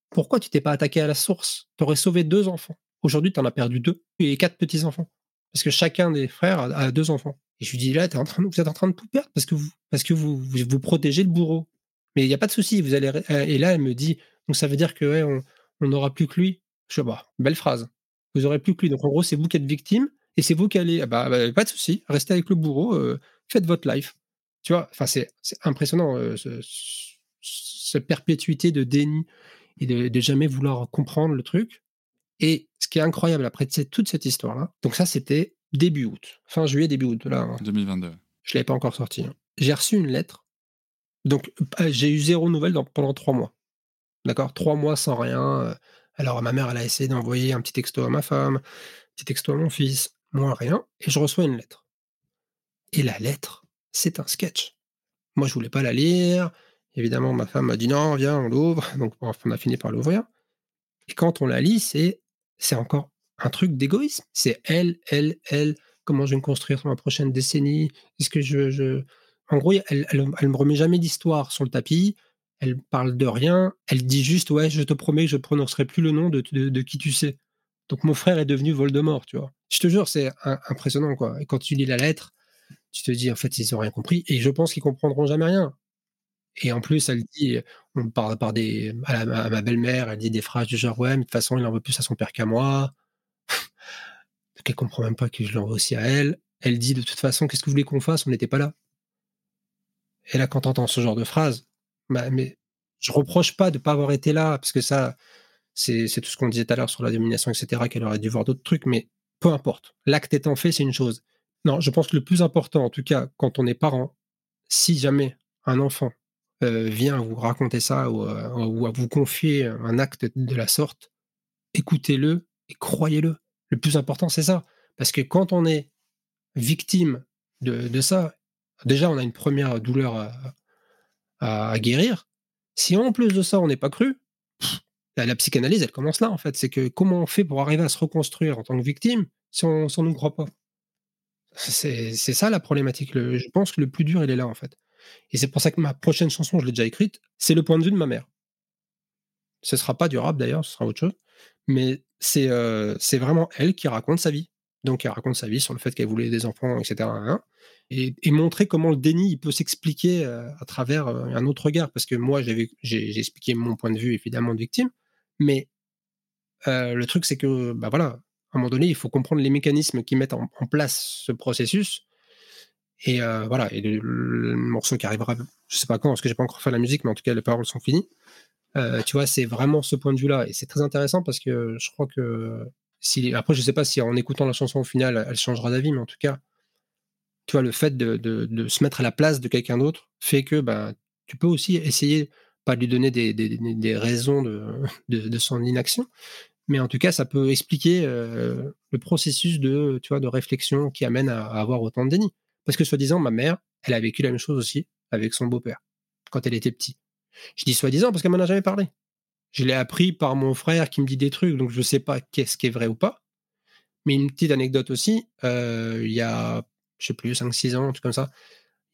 pourquoi tu t'es pas attaqué à la source? Tu aurais sauvé deux enfants. Aujourd'hui, tu en as perdu deux et quatre petits-enfants. Parce que chacun des frères a, deux enfants. Et je lui dis, là, t'es en train, vous êtes en train de tout perdre parce que vous, parce que vous, vous, vous protégez le bourreau. Mais il n'y a pas de souci. Vous allez. euh, Et là, elle me dit, donc ça veut dire que ouais, on n'aura plus que lui. Je dis, bah, belle phrase. Vous aurez plus que lui. Donc en gros, c'est vous qui êtes victime et c'est vous qui allez. Ah Bah, bah, pas de souci. Restez avec le bourreau. euh, faites votre life. Tu vois. Enfin, c'est c'est impressionnant euh, ce- ce- cette perpétuité de déni et de, de jamais vouloir comprendre le truc. Et ce qui est incroyable après toute cette histoire-là, donc ça c'était début août, fin juillet, début août. Là, hein. 2022. je l'avais pas encore sorti. hein. J'ai reçu une lettre. Donc euh, j'ai eu zéro nouvelle pendant trois mois. D'accord? Trois mois sans rien. euh. Alors ma mère, elle a essayé d'envoyer un petit texto à ma femme, un petit texto à mon fils, moi rien. Et je reçois une lettre. Et la lettre, c'est un sketch. Moi, je voulais pas la lire. Évidemment, ma femme m'a dit non, viens, on l'ouvre. *laughs* Donc, on a fini par l'ouvrir. Et quand on la lit, c'est c'est encore un truc d'égoïsme. C'est elle, elle, elle. Comment je vais me construire sur ma prochaine décennie? Est-ce que je... En gros, elle, elle, elle me remet jamais d'histoire sur le tapis. Elle parle de rien. Elle dit juste ouais, je te promets que je prononcerai plus le nom de, qui tu sais. Donc mon frère est devenu Voldemort, tu vois. Je te jure, c'est impressionnant quoi. Et quand tu lis la lettre, tu te dis en fait ils ont rien compris. Et je pense qu'ils comprendront jamais rien. Et en plus, elle dit, on parle par des, à ma belle-mère, elle dit des phrases du genre, ouais, mais de toute façon, il en veut plus à son père qu'à moi. *laughs* Donc, elle comprend même pas que je l'envoie aussi à elle. Elle dit, de toute façon, qu'est-ce que vous voulez qu'on fasse? On n'était pas là. Et là, quand t'entends ce genre de phrase, bah, mais Je reproche pas de pas avoir été là, parce que ça, c'est tout ce qu'on disait tout à l'heure sur la domination, etc., qu'elle aurait dû voir d'autres trucs, mais peu importe. L'acte étant fait, c'est une chose. Non, je pense que le plus important, en tout cas, quand on est parent, si jamais un enfant euh, vient vous raconter ça ou, euh, ou, à vous confier un acte de la sorte, écoutez-le et croyez-le. Le plus important, c'est ça. Parce que quand on est victime de, ça, déjà, on a une première douleur à, guérir. Si en plus de ça, on n'est pas cru, la, psychanalyse, elle commence là, en fait. C'est que comment on fait pour arriver à se reconstruire en tant que victime si on ne nous croit pas? C'est ça la problématique. je pense que le plus dur, il est là, en fait. Et c'est pour ça que ma prochaine chanson, je l'ai déjà écrite, c'est le point de vue de ma mère. Ce sera pas durable d'ailleurs, ce sera autre chose. Mais c'est euh, vraiment elle qui raconte sa vie. Donc elle raconte sa vie sur le fait qu'elle voulait des enfants, etc. Et, montrer comment le déni peut s'expliquer euh, à travers euh, un autre regard. Parce que moi, j'ai expliqué mon point de vue évidemment de victime, mais le truc c'est que, bah voilà, à un moment donné, il faut comprendre les mécanismes qui mettent en, place ce processus. Et voilà, et le, morceau qui arrivera, je sais pas quand, parce que j'ai pas encore fait la musique, mais en tout cas les paroles sont finies. tu vois, c'est vraiment ce point de vue-là. Et c'est très intéressant parce que je crois que si, après, je sais pas si en écoutant la chanson au final, elle changera d'avis, mais en tout cas, tu vois, le fait de, se mettre à la place de quelqu'un d'autre fait que bah, tu peux aussi essayer, pas de lui donner des, des, des raisons *laughs* de, de, son inaction, mais en tout cas, ça peut expliquer le processus de, tu vois, de réflexion qui amène à, à avoir autant de déni. Parce que soi-disant, ma mère, elle a vécu la même chose aussi avec son beau-père quand elle était petite. Je dis soi-disant parce qu'elle m'en a jamais parlé. Je l'ai appris par mon frère qui me dit des trucs, donc je ne sais pas qu'est-ce qui est vrai ou pas. Mais une petite anecdote aussi, euh, il y a, je sais plus, 5-6 ans, un truc comme ça,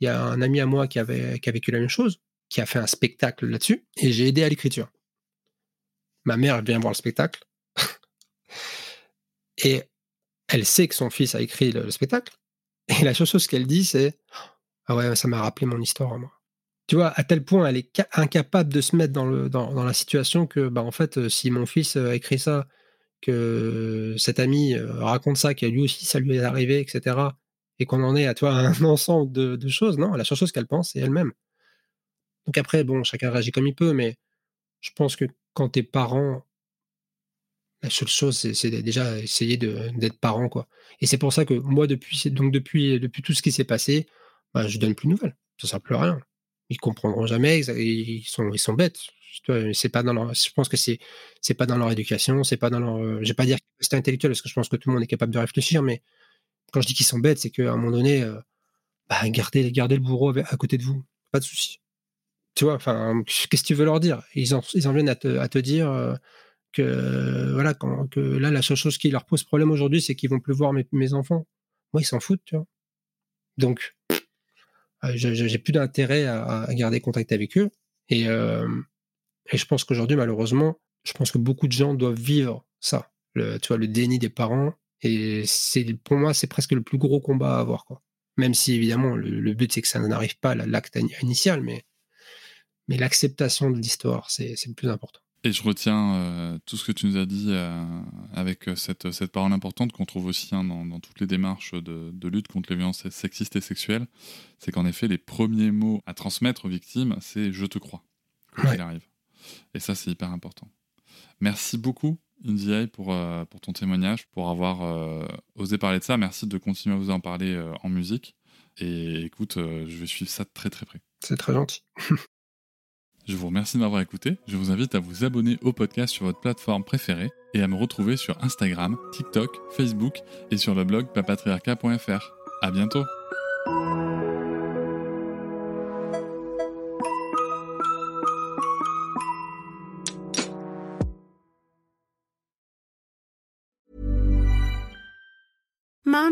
il y a un ami à moi qui, avait, qui a vécu la même chose, qui a fait un spectacle là-dessus, et j'ai aidé à l'écriture. Ma mère vient voir le spectacle, *laughs* et elle sait que son fils a écrit le spectacle, et la seule chose qu'elle dit, c'est Ah ouais, ça m'a rappelé mon histoire à moi. Tu vois, à tel point, elle est incapable de se mettre dans, le, dans, la situation que, bah, en fait, euh, si mon fils a écrit ça, que cet ami euh, raconte ça, que lui aussi, ça lui est arrivé, etc., et qu'on en est à toi un *laughs* ensemble de, choses, non, la seule chose qu'elle pense, c'est elle-même. Donc après, bon, chacun réagit comme il peut, mais je pense que quand t'es parent, la seule chose, c'est déjà essayer d'être parent, quoi. Et c'est pour ça que moi, depuis, donc depuis, depuis tout ce qui s'est passé, bah, je donne plus de nouvelles. Ça sert plus à rien. Ils comprendront jamais. Ils sont, bêtes. C'est pas dans leur, je pense que c'est, c'est pas dans leur éducation. C'est pas dans leur. Je vais pas dire c'est intellectuel parce que je pense que tout le monde est capable de réfléchir, mais quand je dis qu'ils sont bêtes, c'est qu'à un moment donné, euh, bah, gardez, le bourreau à côté de vous. Pas de souci. Tu vois, enfin, qu'est-ce que tu veux leur dire? Ils en, viennent à te, dire. Euh, que voilà que là la seule chose qui leur pose problème aujourd'hui c'est qu'ils vont plus voir mes, enfants moi ils s'en foutent tu vois donc j'ai plus d'intérêt à, garder contact avec eux. Et, euh, et je pense qu'aujourd'hui malheureusement je pense que beaucoup de gens doivent vivre ça. Le, tu vois le déni des parents. Et c'est pour moi c'est presque le plus gros combat à avoir quoi. Même si évidemment le, but c'est que ça n'arrive pas à l'acte initial mais mais l'acceptation de l'histoire c'est le plus important et je retiens euh, tout ce que tu nous as dit euh, avec euh, cette, cette, parole importante qu'on trouve aussi hein, dans, dans, toutes les démarches de, de, lutte contre les violences sexistes et sexuelles. C'est qu'en effet, les premiers mots à transmettre aux victimes, c'est je te crois, arrive. Et ça, c'est hyper important. Merci beaucoup, Indie, pour, pour ton témoignage, pour avoir osé parler de ça. Merci de continuer à vous en parler en musique. Et écoute, je vais suivre ça de très très près. C'est très gentil. *laughs* Je vous remercie de m'avoir écouté. Je vous invite à vous abonner au podcast sur votre plateforme préférée et à me retrouver sur Instagram, TikTok, Facebook et sur le blog papatriarca.fr. À bientôt!